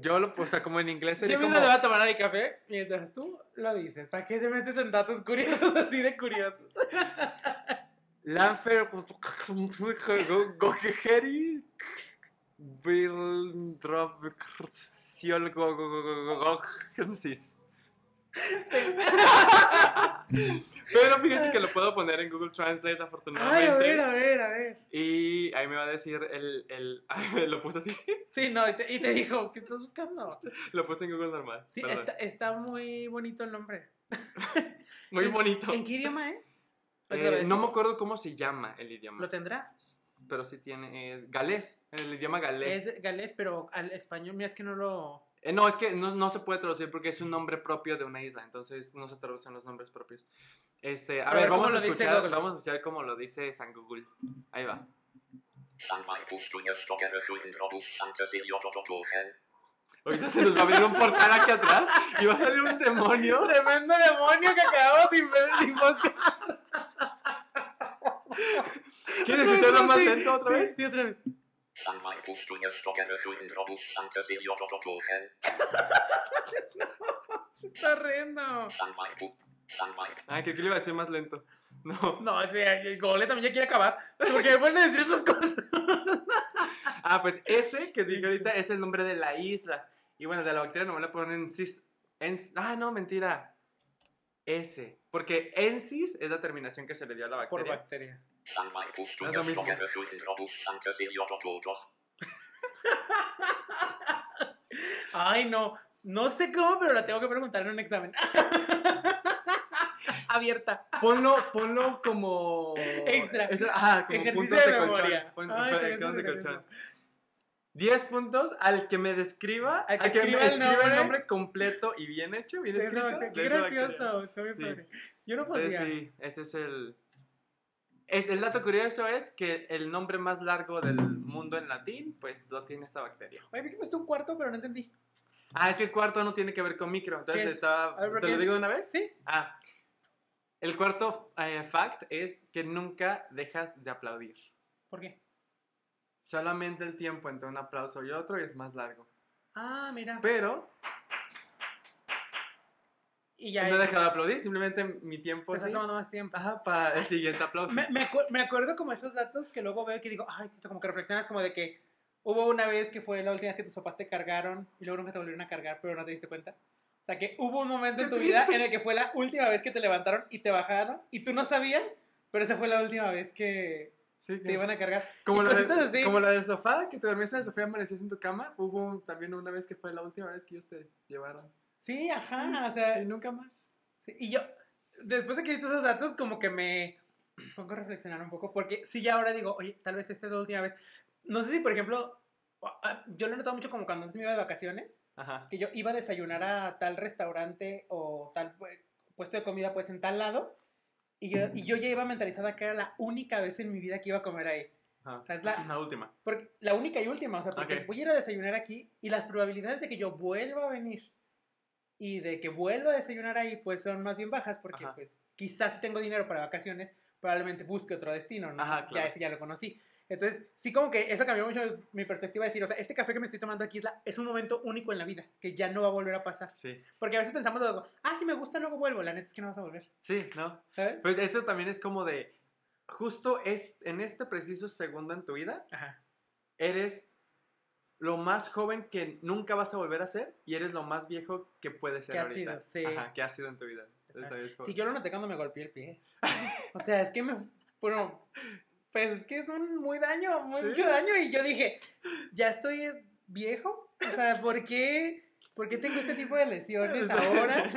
S2: Yo lo, o sea, como en inglés sería
S1: Yo
S2: como.
S1: mismo le voy a tomar mi café mientras tú lo dices. ¿Para qué te metes en datos curiosos así de curiosos?
S2: Lanfer Vildrovsiolgogensis. Pero fíjense que lo puedo poner en Google Translate
S1: Ay, a
S2: afortunadamente.
S1: ver, a ver, a ver.
S2: Y ahí me va a decir el... el lo puse así.
S1: Sí, no, y te, y te dijo, ¿qué estás buscando?
S2: Lo puse en Google normal.
S1: Sí, está, está muy bonito el nombre.
S2: Muy
S1: ¿En-
S2: bonito.
S1: ¿En qué idioma es?
S2: Eh, no me acuerdo cómo se llama el idioma.
S1: ¿Lo tendrá?
S2: Pero sí tiene... Es galés. El idioma galés.
S1: Es galés, pero al español, mira, es que no lo...
S2: Eh, no, es que no, no se puede traducir porque es un nombre propio de una isla, entonces no se traducen los nombres propios. Este, a,
S1: A
S2: ver,
S1: ver, ¿cómo
S2: vamos a, escuchar, vamos a escuchar cómo lo dice San Google. Ahí va. Ahorita se nos va a abrir un portal aquí atrás y va a salir un demonio.
S1: Tremendo demonio que acabamos de inve- de invocar.
S2: ¿Quieres escucharlo más lento otra vez?
S1: Sí, otra vez. Está riendo.
S2: Ay, creo que le iba a decir más lento. No.
S1: No, sí, el Gole también ya quiere acabar. Porque me pueden decir esas cosas.
S2: Ah, pues ese que dije ahorita es el nombre de la isla. Y bueno, de la bacteria no me le ponen cis. En, ah, no, mentira. Ese. Porque ensis es la terminación que se le dio a la
S1: Por
S2: bacteria.
S1: Ay, no. No sé cómo, pero la tengo que preguntar en un examen. Abierta.
S2: Ponlo, ponlo como.
S1: Extra.
S2: Eso, ajá, como
S1: Ejercicio
S2: puntos
S1: de
S2: de,
S1: memoria.
S2: colchón.
S1: Ay,
S2: pon- puntos de
S1: de
S2: colchón.
S1: memoria.
S2: 10 puntos al que me describa,
S1: Al
S2: al
S1: que
S2: me
S1: escriba el
S2: escriba el
S1: nombre.
S2: nombre completo y bien hecho, bien escrito.
S1: Qué gracioso. Está bien
S2: Sí.
S1: padre. Yo no
S2: Entonces,
S1: podría.
S2: sí, ese es el. Es, el dato curioso es que el nombre más largo del mundo en latín, pues lo tiene esta bacteria.
S1: Oye, vi que un cuarto, pero no entendí.
S2: Ah, es que el cuarto no tiene que ver con micro. Entonces estaba.
S1: A ver, ¿por
S2: ¿Te lo
S1: es?
S2: digo de una vez?
S1: Sí.
S2: Ah. El cuarto eh, fact es que nunca dejas de aplaudir.
S1: ¿Por qué?
S2: Solamente el tiempo entre un aplauso y otro es más largo.
S1: Ah, mira.
S2: Pero
S1: Y ya.
S2: no he dejado de aplaudir, simplemente mi tiempo
S1: estás tomando más tiempo.
S2: ajá, para el siguiente aplauso.
S1: Me, me, acu- me acuerdo como esos datos que luego veo y que digo, ay, siento como que reflexionas como de que hubo una vez que fue la última vez que tus papás te cargaron y luego nunca te volvieron a cargar, pero no te diste cuenta. O sea, que hubo un momento en
S2: Qué
S1: tu vida
S2: triste.
S1: en el que fue la última vez que te levantaron y te bajaron y tú no sabías, pero esa fue la última vez que
S2: Sí,
S1: te iban a cargar.
S2: como, la de-
S1: así.
S2: como la del sofá, que te dormiste en el sofá y amanecías en tu cama. Hubo también una vez que fue la última vez que ellos te llevaron.
S1: Sí, ajá, o sea,
S2: Y nunca más.
S1: Sí, y yo, después de que he visto esos datos, como que me pongo a reflexionar un poco, porque si ya ahora digo, oye, tal vez esta es la última vez. No sé si, por ejemplo, ah, yo lo he notado mucho como cuando antes me iba de vacaciones,
S2: Ajá.
S1: que yo iba a desayunar a tal restaurante o tal pu- puesto de comida, pues en tal lado, y yo, y yo ya iba mentalizada que era la única vez en mi vida que iba a comer ahí.
S2: ajá.
S1: O sea, es la,
S2: La última.
S1: porque, la única y última, o sea, porque voy a ir a desayunar aquí y las probabilidades de que yo vuelva a venir y de que vuelva a desayunar ahí, pues son más bien bajas, porque
S2: Ajá.
S1: pues quizás si tengo dinero para vacaciones, probablemente busque otro destino, ¿no?
S2: Ajá,
S1: Ya
S2: claro.
S1: ese ya lo conocí. Entonces, sí como que eso cambió mucho mi perspectiva de decir, o sea, este café que me estoy tomando aquí es, la- es un momento único en la vida, que ya no va a volver a pasar.
S2: Sí,
S1: Porque a veces pensamos luego, ah, si me gusta, luego vuelvo. La neta es que no vas a volver,
S2: sí, ¿no?
S1: ¿sabes?
S2: Pues esto también es como de, justo es, en este preciso segundo en tu vida,
S1: Ajá.
S2: eres lo más joven que nunca vas a volver a ser y eres lo más viejo que puedes ser
S1: Que has sido, sí.
S2: Ajá, que has sido en tu vida.
S1: Sí, yo lo noté cuando me golpeé el pie. O sea, es que me. Bueno, pues es que es un muy daño,
S2: Sí.
S1: mucho daño. Y yo dije, ya estoy viejo. O sea, ¿por qué, ¿por qué tengo este tipo de lesiones ahora?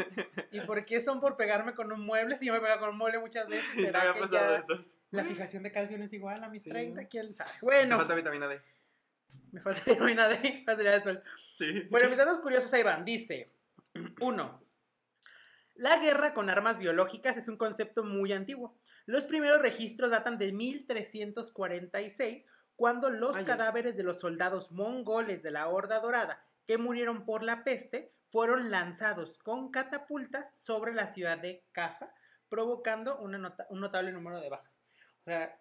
S1: ¿Y por qué son por pegarme con un mueble? Si yo me pego con un mueble muchas veces,
S2: no
S1: ¿será
S2: había
S1: que ya la fijación de calcio no es igual a mis
S2: Sí.
S1: 30? ¿Quién sabe?
S2: Me
S1: Bueno,
S2: falta vitamina D.
S1: me falta vitamina D, falta del sol.
S2: Sí.
S1: Bueno, mis datos curiosos ahí van. Dice, uno, la guerra con armas biológicas es un concepto muy antiguo. Los primeros registros datan de 1346, cuando los cadáveres de los soldados mongoles de la Horda Dorada que murieron por la peste fueron lanzados con catapultas sobre la ciudad de Cafa, provocando una nota- un notable número de bajas. O sea,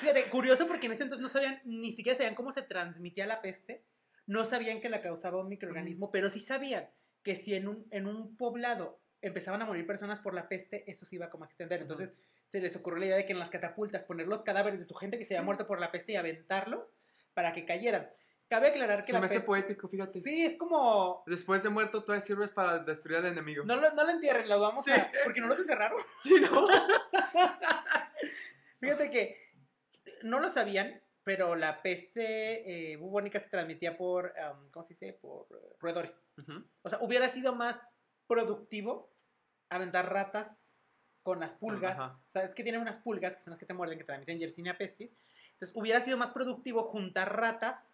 S1: fíjate, curioso porque en ese entonces no sabían, ni siquiera sabían cómo se transmitía la peste, no sabían que la causaba un microorganismo, pero sí sabían que si en un, en un poblado empezaban a morir personas por la peste, eso se iba como a extender. Entonces se les ocurrió la idea de que en las catapultas poner los cadáveres de su gente que se había
S2: Sí.
S1: muerto por la peste y aventarlos para que cayeran. Cabe aclarar que
S2: Se
S1: la
S2: me hace
S1: peste...
S2: poético, fíjate.
S1: Sí, es como...
S2: Después de muerto, todavía sirves para destruir al enemigo.
S1: No lo, no lo entierren, los vamos
S2: Sí.
S1: a... Porque no los enterraron.
S2: Sí, ¿no?
S1: Fíjate que no lo sabían, pero la peste eh, bubónica se transmitía por, am, ¿cómo se dice? Por eh, roedores. O sea, hubiera sido más productivo aventar ratas con las pulgas. O sea, es que tienen unas pulgas que son las que te muerden, que transmiten Yersinia pestis. Entonces, hubiera sido más productivo juntar ratas.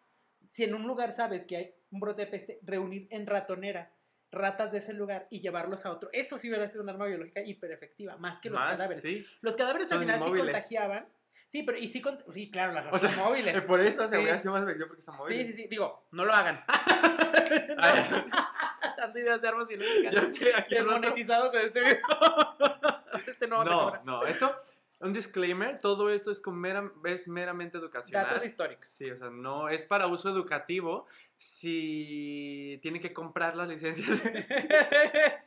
S1: Si en un lugar sabes que hay un brote de peste, reunir en ratoneras ratas de ese lugar y llevarlos a otro. Eso sí hubiera sido un arma biológica hiper efectiva, más que los
S2: Más,
S1: cadáveres.
S2: Sí.
S1: Los cadáveres al
S2: Son
S1: final sí
S2: inmóviles.
S1: contagiaban. Sí, pero y sí, cont- sí claro, las
S2: O sea,
S1: son móviles.
S2: Por eso se
S1: Sí.
S2: hubiera sido más efectivo porque son
S1: Sí,
S2: móviles.
S1: sí, sí. Digo, no lo hagan. Dando ideas de armas biológicas.
S2: Ya sé, aquí al rato-
S1: Desmonetizado con este video. este no,
S2: No,
S1: cobra.
S2: no, esto, un disclaimer, todo esto es, con mera- es meramente educacional.
S1: Datos históricos.
S2: Sí, o sea, no es para uso educativo si tienen que comprar las licencias.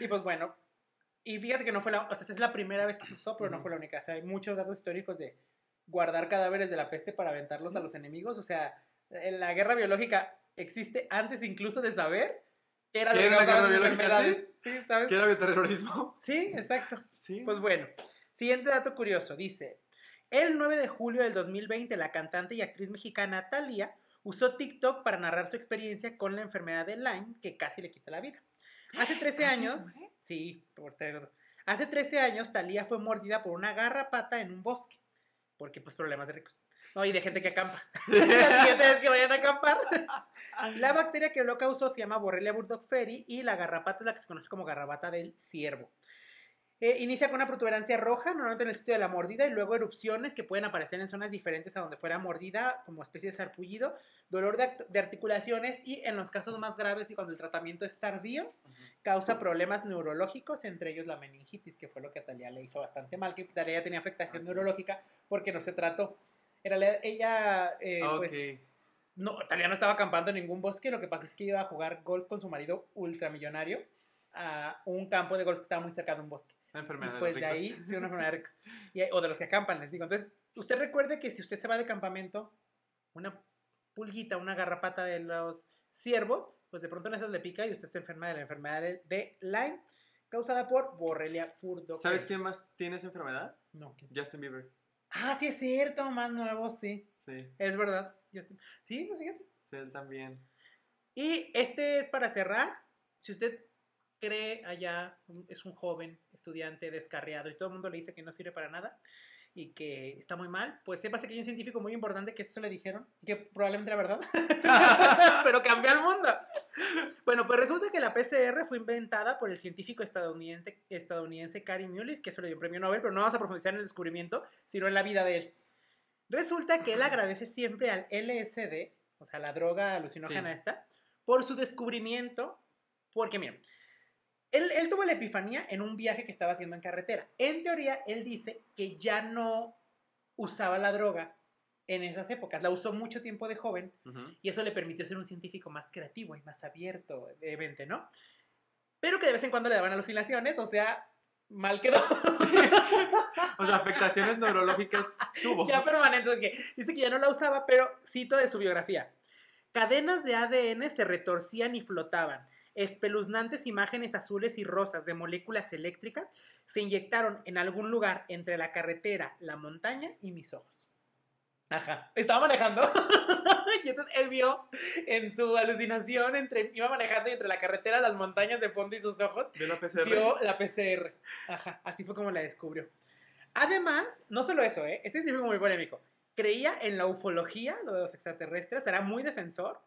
S1: y, y pues bueno, y fíjate que no fue la, o sea, es la primera vez que se usó, pero no fue la única. O sea, hay muchos datos históricos de guardar cadáveres de la peste para aventarlos
S2: Sí.
S1: a los enemigos. O sea, en la guerra biológica existe antes incluso de saber que era
S2: ¿Qué era la guerra biológica?
S1: Sí, ¿sabes?
S2: ¿Qué era bioterrorismo?
S1: Sí, exacto.
S2: Sí.
S1: Pues bueno, siguiente dato curioso. Dice, el 9 de julio del 2020, la cantante y actriz mexicana Thalía usó TikTok para narrar su experiencia con la enfermedad de Lyme, que casi le quita la vida. Hace 13
S2: ¿Casi se
S1: años, sí, por hace 13 años Thalía fue mordida por una garrapata en un bosque, porque pues problemas de ricos. No, y de gente que acampa. la siguiente vez que vayan a acampar. La bacteria que lo causó se llama Borrelia burgdorferi y la garrapata es la que se conoce como garrapata del ciervo. Eh, inicia con una protuberancia roja, normalmente en el sitio de la mordida, y luego erupciones que pueden aparecer en zonas diferentes a donde fuera mordida, como especie de sarpullido, dolor de, articulaciones y en los casos más graves y cuando el tratamiento es tardío, causa problemas neurológicos, entre ellos la meningitis, que fue lo que a Talia le hizo bastante mal, que Talia tenía afectación neurológica porque no se trató. Realidad, ella, eh,
S2: Ok.
S1: pues, no, Talia no estaba acampando en ningún bosque, lo que pasa es que iba a jugar golf con su marido ultramillonario a un campo de golf que estaba muy cerca de un bosque.
S2: Una
S1: Y
S2: enfermedad de
S1: pues
S2: los
S1: de ahí,
S2: ricos.
S1: sí, una enfermedad de ricos. Y o de los que acampan, les digo. Entonces, usted recuerde que si usted se va de campamento, una pulguita, una garrapata de los ciervos, pues de pronto en esas le pica y usted se enferma de la enfermedad de, Lyme, causada por Borrelia burgdorferi.
S2: ¿Sabes quién más tiene esa enfermedad?
S1: No, ¿quién?
S2: Justin Bieber.
S1: Ah, sí es cierto, más nuevo, sí.
S2: Sí,
S1: Es verdad. Está. Sí, pues fíjate.
S2: sí, él también.
S1: Y este es para cerrar. Si usted cree allá, es un joven estudiante descarriado y todo el mundo le dice que no sirve para nada y que está muy mal, pues sépase que hay un científico muy importante que eso le dijeron y que probablemente era verdad, pero cambió el mundo. Bueno, pues resulta que la PCR fue inventada por el científico estadounidense, estadounidense Cary Mullis, que eso le dio un premio Nobel, pero no vamos a profundizar en el descubrimiento, sino en la vida de él. Resulta que él agradece siempre al LSD, o sea, la droga alucinógena
S2: Sí.
S1: esta, por su descubrimiento, porque miren, Él, él tuvo la epifanía en un viaje que estaba haciendo en carretera. En teoría, él dice que ya no usaba la droga en esas épocas. La usó mucho tiempo de joven y eso le permitió ser un científico más creativo y más abierto de mente, ¿no? Pero que de vez en cuando le daban alucinaciones, o sea, mal quedó.
S2: O sea, afectaciones neurológicas tuvo.
S1: ya permanente, que dice que ya no la usaba, pero cito de su biografía. Cadenas de ADN se retorcían y flotaban. Espeluznantes imágenes azules y rosas de moléculas eléctricas se inyectaron en algún lugar entre la carretera, la montaña y mis ojos. Ajá. Estaba manejando. y entonces él vio en su alucinación, entre, iba manejando y entre la carretera, las montañas de fondo y sus ojos,
S2: ¿Vio la PCR?
S1: vio la PCR. Ajá, así fue como la descubrió. Además, no solo eso, ¿eh? este científico muy polémico. Creía en la ufología, lo de los extraterrestres, era muy defensor,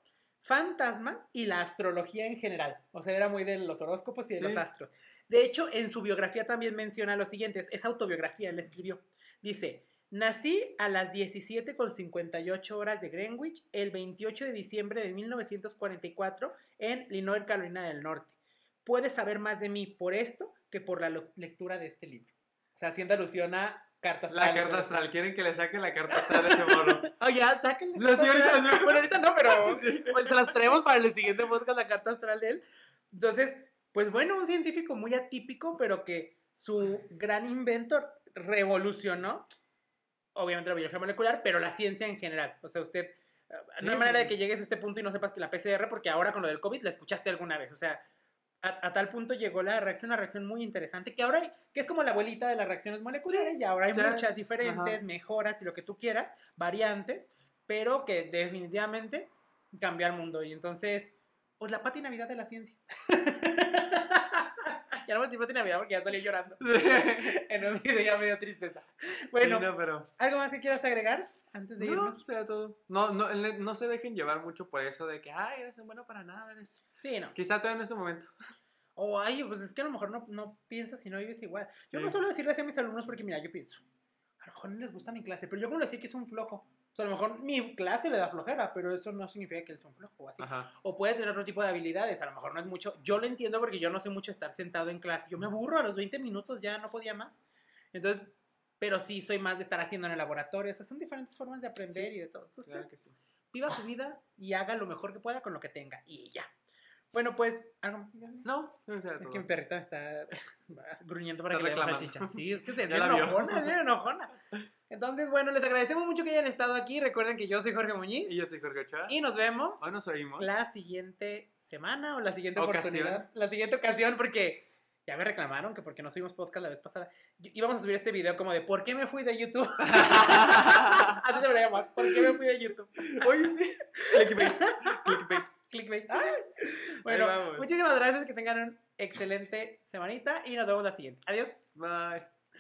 S1: fantasmas y la astrología en general. O sea, era muy de los horóscopos y de
S2: Sí.
S1: los astros. De hecho, en su biografía también menciona lo siguiente, es autobiografía, él escribió. Dice, nací a las 17.58 horas de Greenwich el 28 de diciembre de 1944 en Lenoir, Carolina del Norte. Puedes saber más de mí por esto que por la lectura de este libro. O sea, haciendo alusión a cartas
S2: La carta astral. ¿Quieren que le saque la carta astral a ese morro?
S1: Oh, ya, sáquenle.
S2: La señorita-
S1: Bueno, ahorita no, pero
S2: Sí.
S1: pues, se las traemos para el siguiente podcast, la carta astral de él. Entonces, pues bueno, un científico muy atípico, pero que su gran invento revolucionó, obviamente la biología molecular, pero la ciencia en general. O sea, usted, eh,
S2: Sí,
S1: no hay manera de que llegues a este punto y no sepas que la PCR, porque ahora con lo del COVID la escuchaste alguna vez. O sea, a, a tal punto llegó la reacción, una reacción muy interesante, que ahora que es como la abuelita de las reacciones moleculares, y ahora hay muchas diferentes,
S2: ajá.
S1: mejoras y lo que tú quieras, variantes, pero que definitivamente cambia el mundo. Y entonces, pues la pati navidad de la ciencia. ya no me decir pati navidad porque ya salí llorando. en un video ya me dio tristeza. Bueno,
S2: Sí, no, pero...
S1: ¿algo más que quieras agregar antes de
S2: No,
S1: irnos?
S2: será todo. No, no, le- no se dejen llevar mucho por eso de que, ay, eres bueno para nada, eres...
S1: Sí, no.
S2: Quizá todavía no es tu momento.
S1: O ay, pues es que a lo mejor no, no piensas y no vives igual. Yo
S2: Sí.
S1: no suelo decirle así a mis alumnos porque, mira, yo pienso, a lo mejor no les gusta mi clase, pero yo como decir que es un flojo. O sea, a lo mejor mi clase le da flojera, pero eso no significa que él sea un flojo o así.
S2: Ajá.
S1: O puede tener otro tipo de habilidades, a lo mejor no es mucho. Yo lo entiendo porque yo no sé mucho estar sentado en clase. Yo me aburro a los 20 minutos, ya no podía más. Entonces, pero sí soy más de estar haciendo en el laboratorio. O sea, son diferentes formas de aprender
S2: Sí,
S1: y de todo. Entonces,
S2: Claro
S1: usted
S2: que sí.
S1: viva su vida y haga lo mejor que pueda con lo que tenga. Y ya. Bueno, pues, ¿algo más?
S2: No, que será
S1: Es
S2: todo.
S1: que mi perrita está gruñendo para
S2: Está
S1: que le
S2: reclamando.
S1: salchicha. Sí, es que se
S2: vio.
S1: enojona, es enojona. Entonces, bueno, les agradecemos mucho que hayan estado aquí. Recuerden que yo soy Jorge Muñiz
S2: Y yo soy Jorge Ochoa.
S1: y nos vemos
S2: Hoy nos oímos.
S1: la siguiente semana o la siguiente
S2: Ocasión.
S1: oportunidad. La siguiente ocasión porque ya me reclamaron que porque no subimos podcast la vez pasada. Íbamos a subir este video como de ¿por qué me fui de YouTube? Así debería llamar. ¿Por qué me fui de YouTube?
S2: Oye, sí. Clickbait. Clickbait.
S1: Clickbait. Ay. Bueno, muchísimas gracias. Que tengan una excelente semanita y nos vemos la siguiente. Adiós.
S2: Bye.